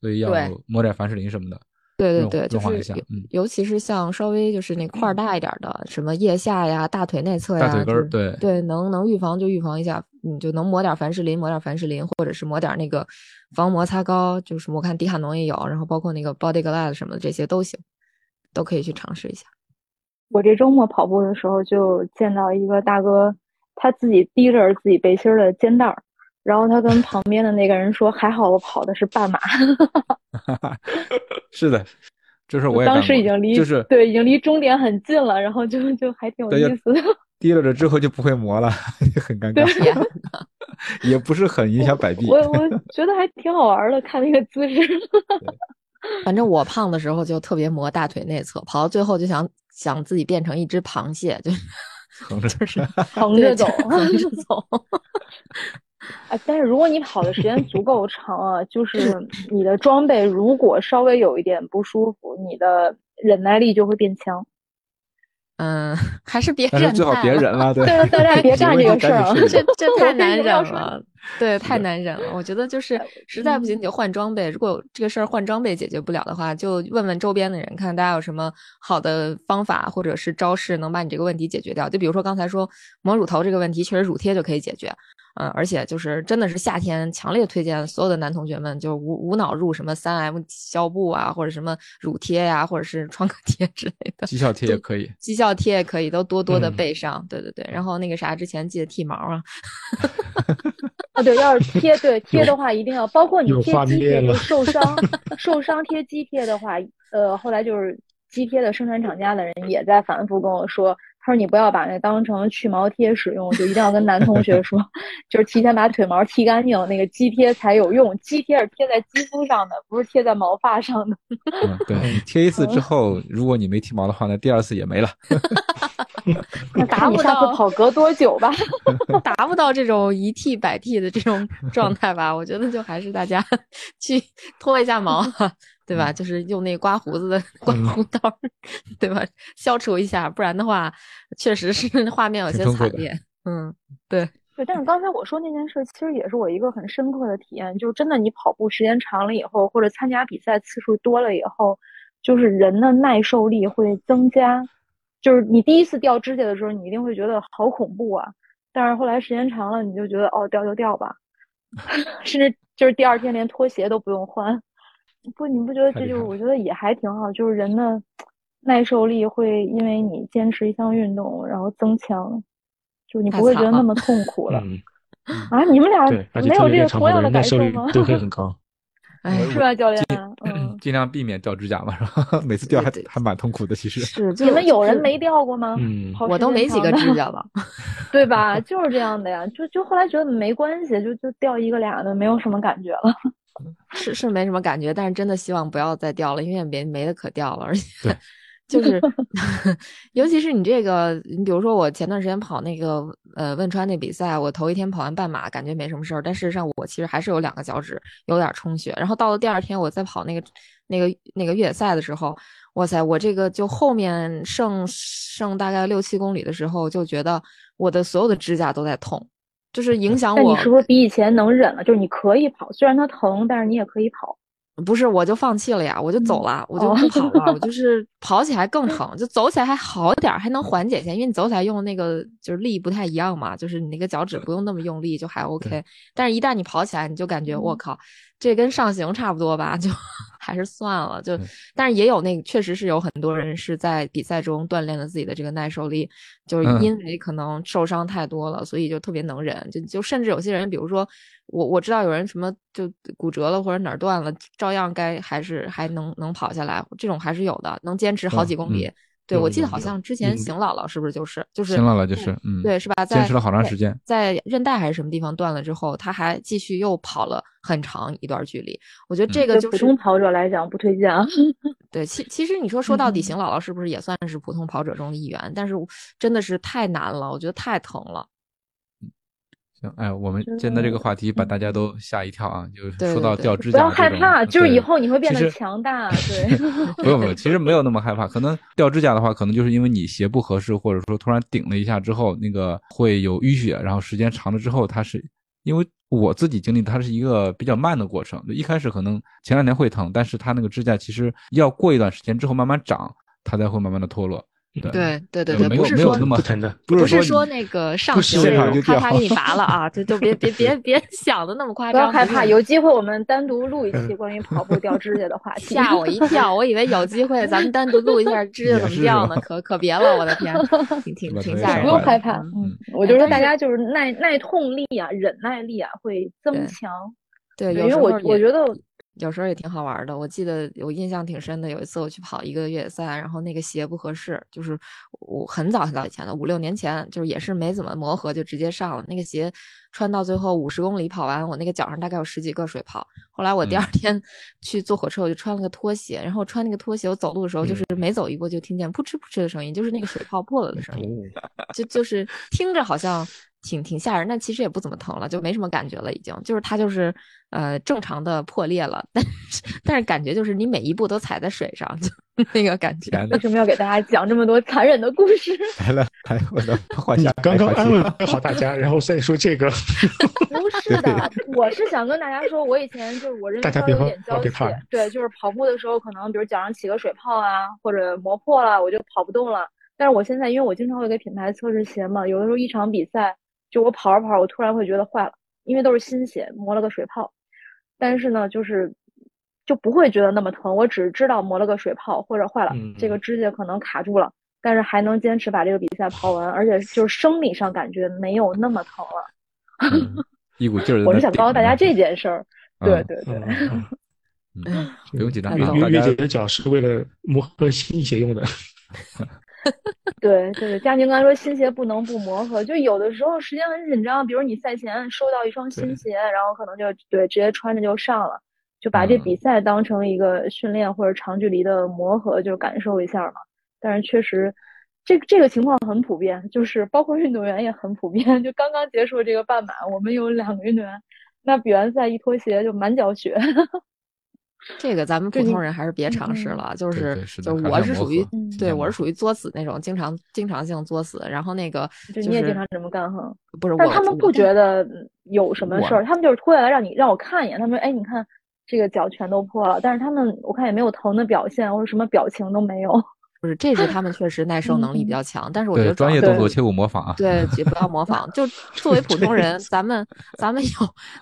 所以要抹点凡士林什么的。
对对对，就是尤其是像稍微就是那块儿大一点的，什么腋下呀、大腿内侧呀，
大腿根儿，对
对，能能预防就预防一下，你就能抹点凡士林，抹点凡士林，或者是抹点那个防摩擦膏，就是我看迪卡侬也有，然后包括那个 Body Glide 什么的这些都行，都可以去尝试一下。
我这周末跑步的时候就见到一个大哥，他自己提着自己背心的肩带儿。然后他跟旁边的那个人说：“还好我跑的是半马。”
是的，就是我
当时已经离
就是
对已经离终点很近了，然后就就还挺有意思的。
低了着之后就不会磨了，很尴尬，也不是很影响摆臂。
我我觉得还挺好玩的，看那个姿势。
反正我胖的时候就特别磨大腿内侧，跑到最后就想想自己变成一只螃蟹，就
横着
横着走，
横着走。
啊，但是如果你跑的时间足够长啊，就是你的装备如果稍微有一点不舒服，你的忍耐力就会变强。
嗯，还是别忍，
最好别忍了，对，
大家 别干这个事儿，
这这太难忍了，对，太难忍了。我觉得就是实在不行你就换装备，如果这个事儿换装备解决不了的话，就问问周边的人，看大家有什么好的方法或者是招式能把你这个问题解决掉。就比如说刚才说磨乳头这个问题，确实乳贴就可以解决。嗯，而且就是真的是夏天，强烈推荐所有的男同学们，就无无脑入什么三 M 胶布啊，或者什么乳贴呀，或者是创可贴之类的。
绩效贴也可以，
绩效贴也可以，都多多的备上。对对对，然后那个啥，之前记得剃毛啊。
啊，对，要是贴对贴的话，一定要包括你贴肌贴受伤 受伤贴肌贴的话，呃，后来就是肌贴的生产厂家的人也在反复跟我说。他说：“你不要把那当成去毛贴使用，就一定要跟男同学说，就是提前把腿毛剃干净，那个肌贴才有用。肌贴是贴在肌肤上的，不是贴在毛发上的。
嗯，对，贴一次之后，如果你没剃毛的话，那第二次也没了。
那达不到跑隔多久吧？
达不到这种一剃百剃的这种状态吧？我觉得就还是大家去脱一下毛。”对吧？就是用那刮胡子的 刮胡刀，对吧？消除一下，不然的话，确实是 画面有些惨烈。嗯，对
对。但是刚才我说那件事，其实也是我一个很深刻的体验。就是真的，你跑步时间长了以后，或者参加比赛次数多了以后，就是人的耐受力会增加。就是你第一次掉指甲的时候，你一定会觉得好恐怖啊。但是后来时间长了，你就觉得哦，掉就掉吧，甚至就是第二天连拖鞋都不用换。不，你不觉得这就我觉得也还挺好，就是人的耐受力会因为你坚持一项运动然后增强，就你不会觉得那么痛苦了。啊，你们俩没有这个同样的感受吗？
都会很 高，
哎，是吧，教练？
嗯，尽量避免掉指甲嘛，是吧？每次掉还还蛮痛苦的，其实。
是，
你们有人没掉过吗？
嗯，我都没几个指甲了，
对吧？就是这样的呀，就就后来觉得没关系，就就掉一个俩的，没有什么感觉了。
是是没什么感觉，但是真的希望不要再掉了，因为也没没得可掉了，而且就是，尤其是你这个，你比如说我前段时间跑那个呃汶川那比赛，我头一天跑完半马，感觉没什么事儿，但事实上我其实还是有两个脚趾有点充血，然后到了第二天我在跑那个那个那个越野赛的时候，哇塞，我这个就后面剩剩大概六七公里的时候，就觉得我的所有的指甲都在痛。就是影响我。
那你是不是比以前能忍了？就是你可以跑，虽然它疼，但是你也可以跑。
不是，我就放弃了呀，我就走了，我就不跑了。我就是跑起来更疼，就走起来还好点儿，还能缓解一下，因为你走起来用那个就是力不太一样嘛，就是你那个脚趾不用那么用力，就还 OK。但是，一旦你跑起来，你就感觉我靠，这跟上行差不多吧？就。还是算了。就但是也有那确实是有很多人是在比赛中锻炼了自己的这个耐受力，就是因为可能受伤太多了，所以就特别能忍。就就甚至有些人，比如说我我知道有人什么就骨折了或者哪儿断了，照样该还是还能能跑下来，这种还是有的，能坚持好几公里。对，我记得好像之前邢姥姥是不是就是就是
邢姥姥就是，嗯，
对，是吧？
坚持了好长时间，
在韧带还是什么地方断了之后，他还继续又跑了很长一段距离。我觉得这个就是
普通跑者来讲不推荐啊。
对，其其实你说说到底，邢姥姥是不是也算是普通跑者中的一员？但是真的是太难了，我觉得太疼了。
行，哎，我们现在这个话题把大家都吓一跳啊！就说到掉指甲，
不要害怕，就是以后你会变得强大。对，
不用不用，其实没有那么害怕。可能掉指甲的话，可能就是因为你鞋不合适，或者说突然顶了一下之后，那个会有淤血，然后时间长了之后，它是因为我自己经历，它是一个比较慢的过程。一开始可能前两天会疼，但是它那个指甲其实要过一段时间之后慢慢长，它才会慢慢的脱落。
对对对对，
不
是说
不
疼的，
不
是
说那个上行咔嚓给你拔了啊，就就别别别 别想的那么夸张，
不要害怕，有机会我们单独录一期关于跑步掉指甲的话题。
吓我一跳，我以为有机会咱们单独录一下指甲怎么掉呢？可可别了，我的天，挺挺挺吓人。
不用害怕，嗯，我就说大家就是耐耐痛力啊，忍耐力啊会增强。
对，
因为我我觉得。
有时候也挺好玩的，我记得我印象挺深的。有一次我去跑一个越野赛，然后那个鞋不合适，就是我很早很早以前的五六年前，就是也是没怎么磨合就直接上了那个鞋，穿到最后五十公里跑完，我那个脚上大概有十几个水泡。后来我第二天去坐火车，我就穿了个拖鞋，然后穿那个拖鞋，我走路的时候就是每走一步就听见扑哧扑哧的声音，就是那个水泡破了的声音，就就是听着好像。挺挺吓人，但其实也不怎么疼了，就没什么感觉了，已经就是它就是呃正常的破裂了，但是但是感觉就是你每一步都踩在水上，就 那个感觉。
为什么要给大家讲这么多残忍的故事？
来了，来我的换下。
刚刚安慰 好大家，然后再说这个。
不是的，我是想跟大家说，我以前就是我认识有点娇气，对，就是跑步的时候可能比如脚上起个水泡啊，或者磨破了，我就跑不动了。但是我现在因为我经常会给品牌测试鞋嘛，有的时候一场比赛。就我跑着跑着，我突然会觉得坏了，因为都是新鞋，磨了个水泡。但是呢，就是就不会觉得那么疼，我只知道磨了个水泡或者坏了，这个指甲可能卡住了，但是还能坚持把这个比赛跑完，而且就是生理上感觉没有那么疼
了。一股劲儿。
我是想告诉大家这件事儿。对对对。
嗯，不用紧张。
月姐的脚是为了磨合新鞋用的。
对 对，佳宁刚才说新鞋不能不磨合，就有的时候时间很紧张，比如你赛前收到一双新鞋，然后可能就对直接穿着就上了，就把这比赛当成一个训练或者长距离的磨合，就感受一下嘛。但是确实，这这个情况很普遍，就是包括运动员也很普遍。就刚刚结束这个半马，我们有两个运动员，那比完赛一脱鞋就满脚血。
这个咱们普通人还是别尝试了，就是就我是属于对我是属于作死那种，经常经常性作死。然后那个就
你也经常这么干哈？
不是，
但他们不觉得有什么事儿，他们就是脱下来让你让我看一眼。他们说：“哎，你看这个脚全都破了。”但是他们我看也没有疼的表现，或者什么表情都没有。
不是，这是他们 确实耐受能力比较强，但是我觉得
专业动作切勿模仿啊。
对，也不要模仿。就作为普通人，咱们咱们有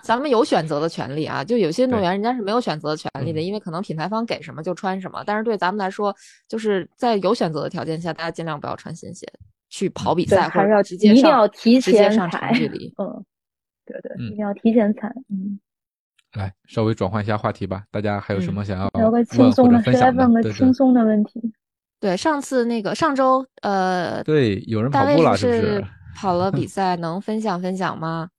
咱们有选择的权利啊。就有些运动员人家是没有选择的权利的，因为可能品牌方给什么就穿什么。但是对咱们来说，就是在有选择的条件下，大家尽量不要穿新鞋去跑比赛，
还是要
直接
一定要提前
上长距离。
嗯，对对，一定要提前踩。嗯，
来稍微转换一下话题吧，大家还有什么想要
聊个轻松的？谁来问个轻松的问题？
对，上次那个上周，呃，
对，有人跑步了，是不是？
跑了比赛，能分享分享吗？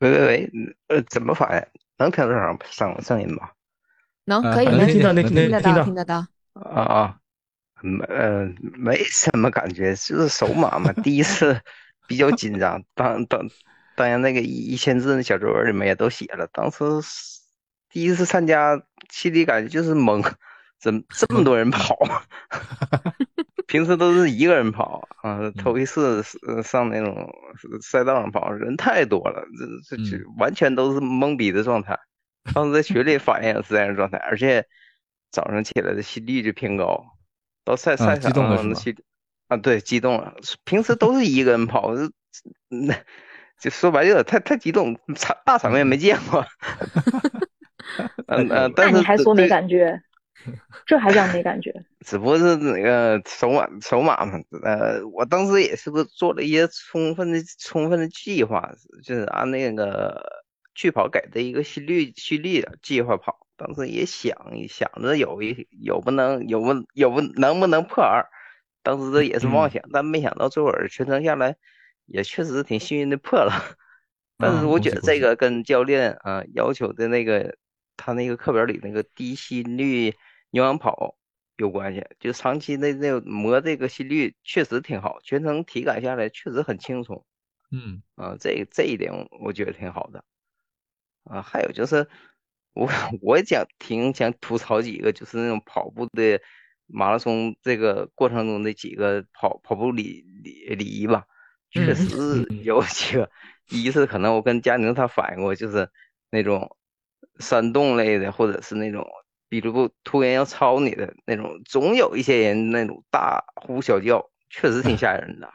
喂喂喂，呃，怎么发呀？能听得上声声音吗？
能，可以，
能听到，能
听得到，听得到。
啊啊，没，呃，没什么感觉，就是手马嘛，第一次比较紧张。当当当然，那个一千字的小作文里面也都写了。当时第一次参加，心里感觉就是懵。怎么这么多人跑？平时都是一个人跑啊，头一次上那种赛道上跑，人太多了，这这这完全都是懵逼的状态。当时在群里 反映是这样状态，而且早上起来的心率就偏高，到赛赛场上的心啊，对，激动了。平时都是一个人跑，那就说白了，太太激动，场大场面没见过。嗯嗯，但是
你还说没感觉？这还叫没感觉？
只不过是那个手马手马嘛，呃，我当时也是个做了一些充分的充分的计划，就是按那个去跑给的一个心率心率的计划跑。当时也想想着有一有不能有不有不能不能破二，当时这也是妄想，但没想到最后全程下来也确实挺幸运的破了。但是我觉得这个跟教练啊要求的那个他那个课表里那个低心率有氧跑有关系，就长期的那磨这个心率确实挺好，全程体感下来确实很轻松。
嗯
啊，这这一点我觉得挺好的。啊，还有就是。我我想挺想吐槽几个，就是那种跑步的马拉松这个过程中的几个跑跑步礼礼礼仪吧，确实有几个。第一次可能我跟佳宁他反映过，就是那种山洞类的，或者是那种比如突然要超你的那种，总有一些人那种大呼小叫，确实挺吓人的。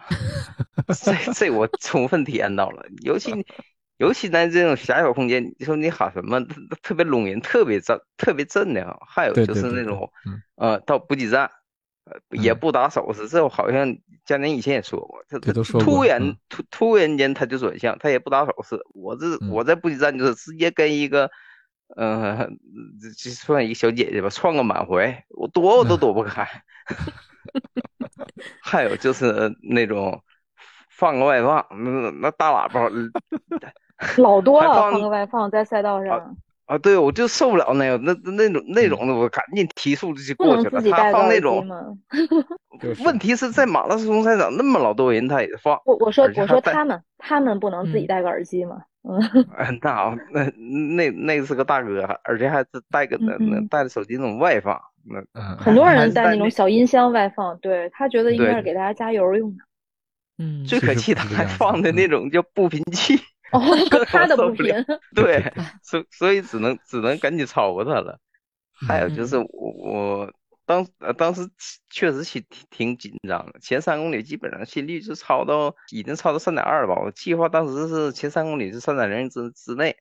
这这我充分体验到了，尤其。尤其在这种狭小空间，你说你喊什么，特别拢人，特别震，特别震的啊！还有就是那种，呃，到补给站，呃，也不打手势，这我好像佳宁以前也说过，他他突然突突然间他就转向，他也不打手势。我这我在补给站就是直接跟一个，嗯，这算一个小姐姐吧，撞个满怀，我躲我都躲不开。还有就是那种放个外放，那那大喇叭。
老多了，放个外放在赛道上
啊！对，我就受不了那个那那种那种的，我赶紧提速就过去了。他放那种，问题是在马拉松赛场那么老多人，他也放。
我我说我说他们他们不能自己带个耳机吗？嗯，
那那那那是个大哥，而且还是带个那那带着手机那种外放，那
很多人带那种小音箱外放，对他觉得应该是给大家加油用的。
嗯，
最可气他还放的那种叫步频器。
哦，他的步频，
对，所所以只能只能赶紧超过他了。还有就是我我当呃当时确实挺挺紧张的，前三公里基本上心率就超到已经超到三点二了吧？我计划当时是前三公里是三点零之之内，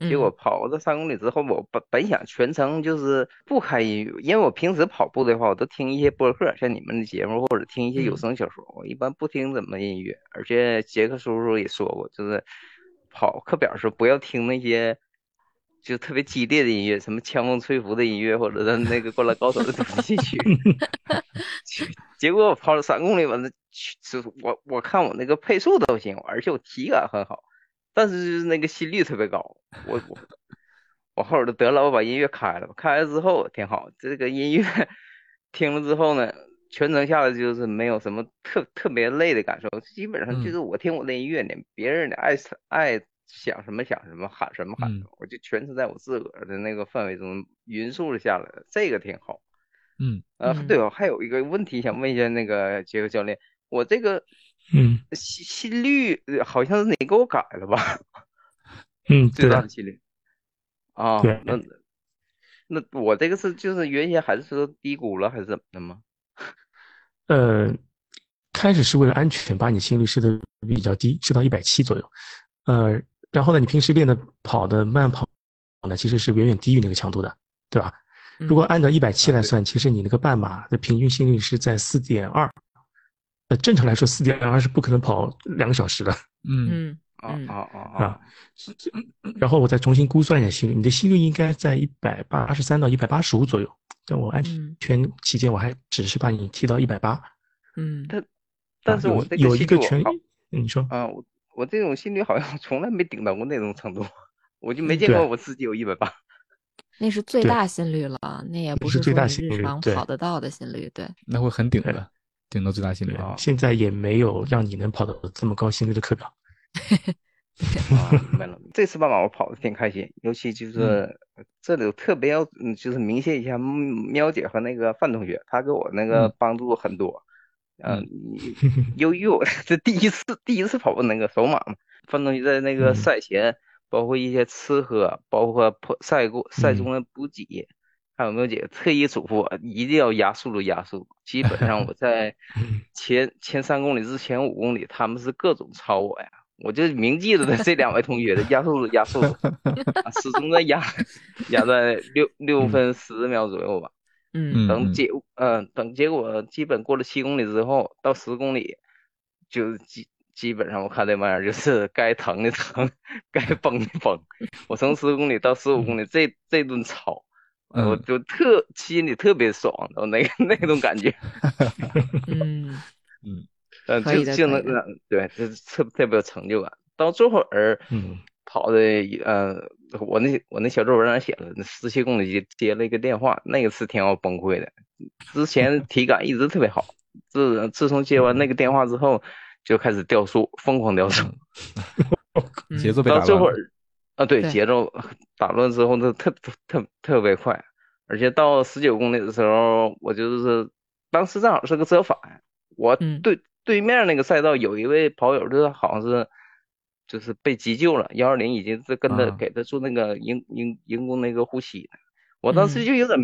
结果跑到三公里之后，我本本想全程就是不开音乐，因为我平时跑步的话，我都听一些播客，像你们的节目或者听一些有声小说，我一般不听怎么音乐。而且杰克叔叔也说过，就是。跑课表时不要听那些就特别激烈的音乐，什么枪风吹拂的音乐，或者是那个灌篮高手的主题曲。结果我跑了三公里，完了，就是我我看我那个配速都行，而且我体感很好，但是就是那个心率特别高。我我我后边就得了，我把音乐开了，开了之后挺好。这个音乐听了之后呢？全程下来就是没有什么特特别累的感受，基本上就是我听我的音乐呢，别人的爱爱想什么想什么喊什么喊什么，我就全是在我自个儿的那个范围中匀速的下来，这个挺好。
嗯，
呃，对哦，还有一个问题想问一下那个杰克教练，我这个
嗯
心心率好像是你给我改了吧？
嗯，
最大的心率啊，那那我这个是就是原先还是说低估了还是怎么的吗？
呃，开始是为了安全，把你心率设的比较低，设到一百七左右。呃，然后呢，你平时练的跑的慢跑呢，其实是远远低于那个强度的，对吧？如果按照一百七来算，其实你那个半马的平均心率是在四点二。呃，正常来说，四点二是不可能跑两个小时的。
嗯
嗯啊啊
啊啊！然后我再重新估算一下心率，你的心率应该在一百八十三到一百八十五左右。但我安全期间，我还只是把你提到一百八。
嗯，
但但是我
有一个权，你说
啊，我我这种心率好像 从来没顶到过那种程度，我就没见过我自己有一百八。
那是最大心率了，那也不
是
最大日常跑得到的心率。对，
那会很顶的，顶到最大心率啊。
现在也没有让你能跑到这么高心率的课表。
啊，明白了。这次半马我跑的挺开心，尤其就是这里特别要，就是明谢一下喵姐和那个范同学，他给我那个帮助很多。嗯，由于我这第一次第一次跑步那个首马嘛，范同学在那个赛前，包括一些吃喝，包括破赛过赛中的补给，还有没有姐特意嘱咐我一定要压速度压速度。基本上我在 前前三公里至前五公里，他们是各种超我呀。我就铭记着这两位同学的压速度，压速度，始终在压压在六六分十秒左右吧。
嗯，
等结嗯等结果基本过了七公里之后，到十公里就基基本上我看这玩意儿就是该疼的疼，该崩的崩。我从十公里到十五公里，这这顿操，我就特心里特别爽，我那个那种感觉。
嗯
嗯，呃，就就能对，就特特别有成就感。到最后儿，
嗯，
跑的呃，我那我那小作文上写了，十七公里接接了一个电话，那个是挺要崩溃的。之前体感一直特别好，自自从接完那个电话之后，就开始掉速，疯狂掉速，
节奏被打
到最后
乱。
啊，对，节奏打乱之后，那特特特别快，而且到十九公里的时候，我就是当时正好是个折返，我对对面那个赛道有一位跑友，就是好像是。就是被急救了，幺二零已经是跟他给他做那个人人人工那个呼吸。的，我当时就有点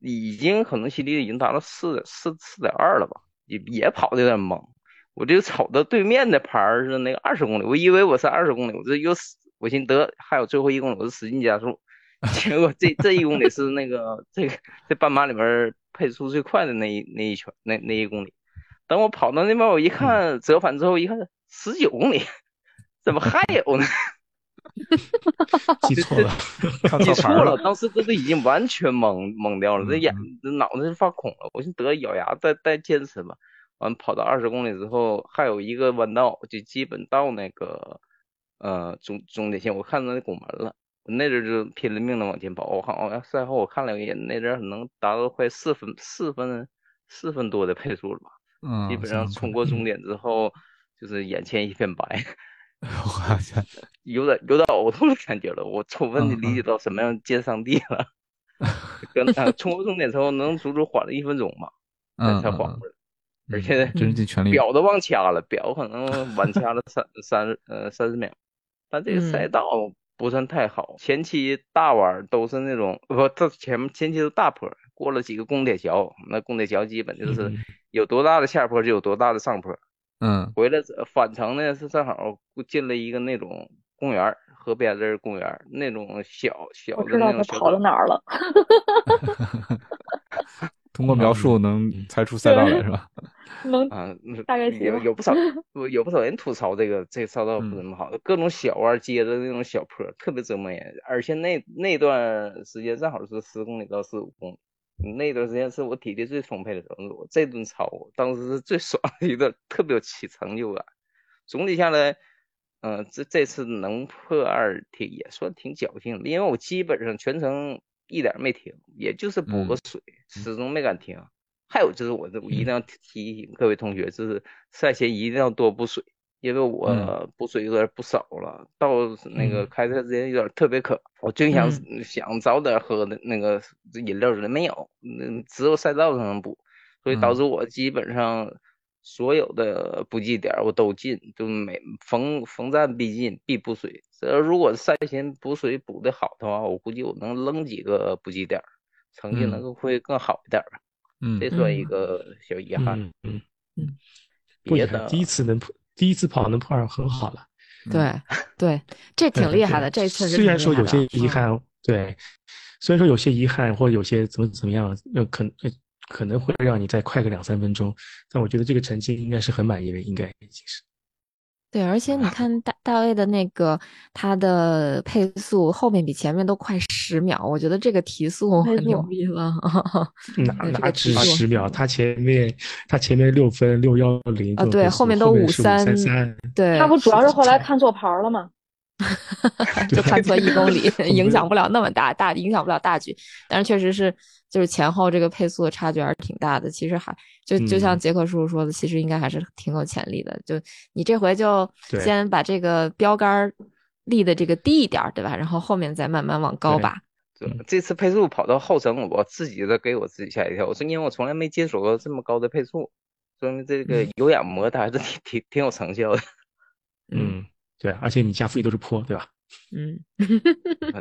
已经可能心率已经达到四四四点二了吧，也也跑的有点懵，我就瞅着对面的牌是那个二十公里，我以为我是二十公里，我这又我寻得还有最后一公里，我是使劲加速，结果这这一公里是那个这个这半马里边配速最快的那一那一圈那那一公里，等我跑到那边我一看折返之后一看十九公里。怎么还有呢？
记错了，
记错了。当时这都已经完全懵懵掉了，这眼这脑子是发空了。我寻得咬牙再再坚持吧。完跑到二十公里之后，还有一个弯道，就基本到那个呃终终点线。我看到那拱门了，那阵就拼了命的往前跑。我好像赛后我看了一眼，那阵能达到快四分四分四分多的配速了吧？
嗯，
基本上冲过终点之后，就是眼前一片白。
我天，
有点有点呕吐的感觉了，我充分的理解到什么样见上帝了。跟他冲过终点之后，能足足缓了一分钟吧，才缓过来，而且
真是尽全力，
表都忘掐了，表可能晚掐了三三呃三十秒。但这个赛道不算太好，前期大弯都是那种不，这前面前期都大坡，过了几个公铁桥，那公铁桥基本就是有多大的下坡就有多大的上坡。
嗯，
回来返程呢是正好进了一个那种公园，河边这公园那种小小的那种。
跑到哪儿了？
通过描述能猜出赛道来是吧？
能
啊，
大概
有有不少 有不少人吐槽这个这个赛道不怎么好，各种小弯接着那种小坡特别折磨人，而且那那段时间正好是十公里到十五公里。那段时间是我体力最充沛的时候，我这顿操，当时是最爽的一段，特别有起成就感。总体下来，嗯，这这次能破二挺也算挺侥幸的，因为我基本上全程一点没停，也就是补个水，始终没敢停。还有就是，我这我一定要提醒各位同学，就是赛前一定要多补水。因为我补水有点不少了，到那个开车之前有点特别渴，我就想想早点喝的那个饮料之类没有，那只有赛道上能补，所以导致我基本上所有的补给点我都进，就每逢逢站必进必补水。这如果赛前补水补的好的话，我估计我能扔几个补给点，成绩能够会更好一点吧。
嗯，
这算一个小遗憾。
嗯
嗯，
别
的
第一次能破。第一次跑能破二很好了，
对对，这挺厉害的。这次
虽然说有些遗憾，对，虽然说有些遗憾或者有些怎么怎么样，那可能可能会让你再快个两三分钟，但我觉得这个成绩应该是很满意的，应该已经是。
对，而且你看大大卫的那个他的配速后面比前面都快十秒，我觉得这个提速很牛逼了。
哪哪止十秒？他前面他前面六分六幺零
啊，对，
后
面都五
三
三。对，
他不主要是后来看错牌了吗？
就看错一公里，影响不了那么大，大影响不了大局。但是确实是，就是前后这个配速的差距还是挺大的。其实还就就像杰克叔叔说的，其实应该还是挺有潜力的。就你这回就先把这个标杆立的这个低一点，对吧？然后后面再慢慢往高拔。
这次配速跑到后程，我自己的给我自己吓一跳。我说，因为我从来没接触过这么高的配速，说明这个有氧磨的还是挺挺挺有成效的。
嗯。对，而且你加负都是坡，对吧？
嗯，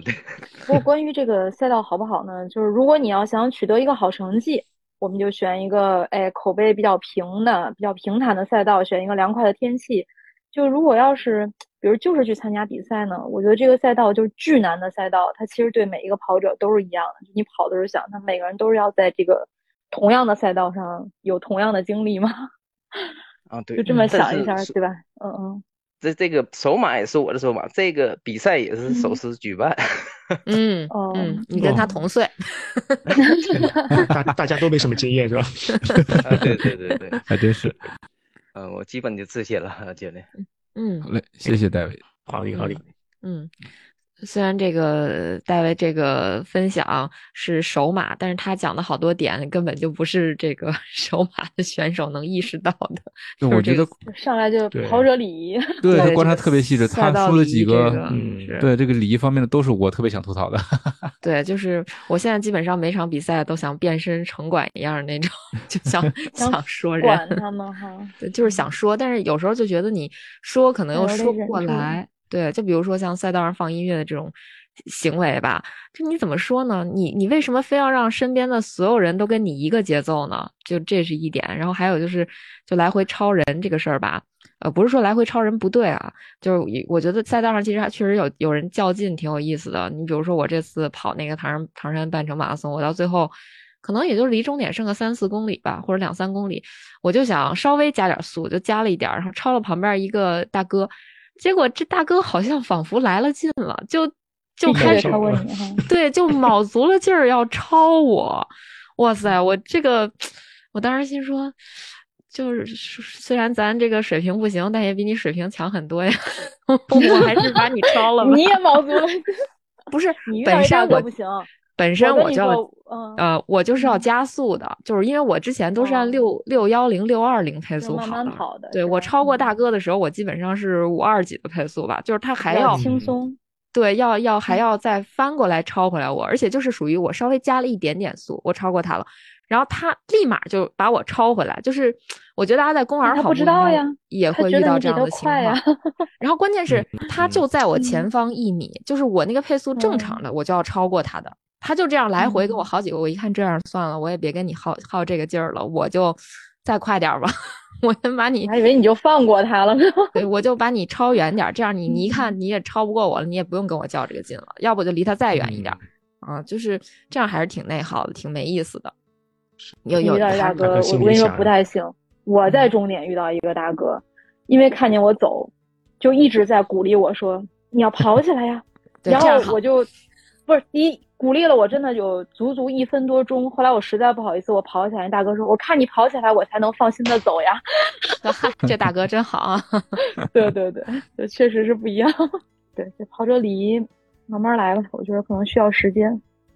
对。
不过关于这个赛道好不好呢？就是如果你要想取得一个好成绩，我们就选一个哎口碑比较平的、比较平坦的赛道，选一个凉快的天气。就如果要是比如就是去参加比赛呢，我觉得这个赛道就是巨难的赛道，它其实对每一个跑者都是一样的。你跑的时候想，他每个人都是要在这个同样的赛道上有同样的经历吗？
啊，对，
就这么想一下，对吧？嗯嗯。
这这个首马也是我的首马，这个比赛也是首次举办。
嗯哦，你跟他同岁，
大大家都没什么经验是吧？
对对对对，
还真是。
嗯，我基本就这些了，教练。
嗯，
好嘞，谢谢戴维，
好嘞，好嘞。
嗯。虽然这个戴维这个分享是首马，但是他讲的好多点根本就不是这个 首马的选手能意识到的。
就我觉得
上来就跑者礼仪，
对 他观察特别细致，他说了几个，对这个礼仪方面的都是我特别想吐槽的。
对，就是我现在基本上每场比赛都想变身城管一样那种，就想想说人，
管他们哈，
对，就是想说，但是有时候就觉得你说可能又说不过来。对，就比如说像赛道上放音乐的这种行为吧，就你怎么说呢？你你为什么非要让身边的所有人都跟你一个节奏呢？就这是一点。然后还有就是，就来回超人这个事儿吧，呃，不是说来回超人不对啊，就是我觉得赛道上其实还确实有有人较劲，挺有意思的。你比如说我这次跑那个唐山唐山半程马拉松，我到最后可能也就离终点剩个三四公里吧，或者两三公里，我就想稍微加点速，就加了一点，然后超了旁边一个大哥。结果这大哥好像仿佛来了劲了，就就开始对，就卯足了劲儿要超我。哇塞，我这个，我当时心说，就是虽然咱这个水平不行，但也比你水平强很多呀。我还是把你超了吧。
你也卯足了，
不是本身我
不行。
本身我就呃，我就是要加速的，就是因为我之前都是按六六幺零六二零配速
跑
的。对我超过大哥的时候，我基本上是五二几的配速吧，就是他还要
轻松。
对，要要还要再翻过来超回来我，而且就是属于我稍微加了一点点速，我超过他了，然后他立马就把我超回来。就是我觉得大家在公园跑步也会遇到这样的情况。然后关键是他就在我前方一米，就是我那个配速正常的，我就要超过他的。他就这样来回跟我好几个，我一看这样算了，我也别跟你耗耗这个劲儿了，我就再快点吧，我先把你，
还以为你就放过他了呢，
对，我就把你超远点，这样你你一看你也超不过我了，你也不用跟我较这个劲了，要不就离他再远一点，啊，就是这样还是挺内耗的，挺没意思的。有有
大哥，我我跟你说不太行，我在终点遇到一个大哥，因为看见我走，就一直在鼓励我说你要跑起来呀，然后我就不是第一。鼓励了我，真的有足足一分多钟。后来我实在不好意思，我跑起来。大哥说：“我看你跑起来，我才能放心的走呀。”
这大哥真好啊！
对对对，确实是不一样。对，这跑者礼仪慢慢来吧，我觉得可能需要时间。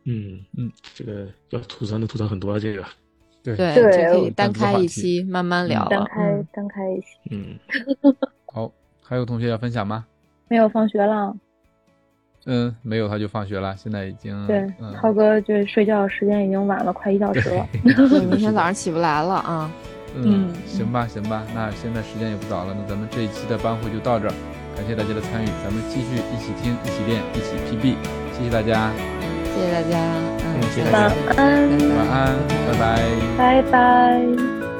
嗯嗯，这个要吐槽的吐槽很多这个。
对
对，可以单开一期慢慢聊。
单开单开一期。
嗯。
好，还有同学要分享吗？
没有，放学了。
嗯，没有他就放学了，现在已经
对，涛哥就睡觉时间已经晚了，快一小时了，
明天早上起不来了啊。
嗯，行吧，行吧，那现在时间也不早了，那咱们这一期的班会就到这儿，感谢大家的参与，咱们继续一起听，一起练，一起 PB，谢谢大家，
谢谢大家，
嗯，谢谢
大家，晚安，
晚安，拜拜，
拜拜。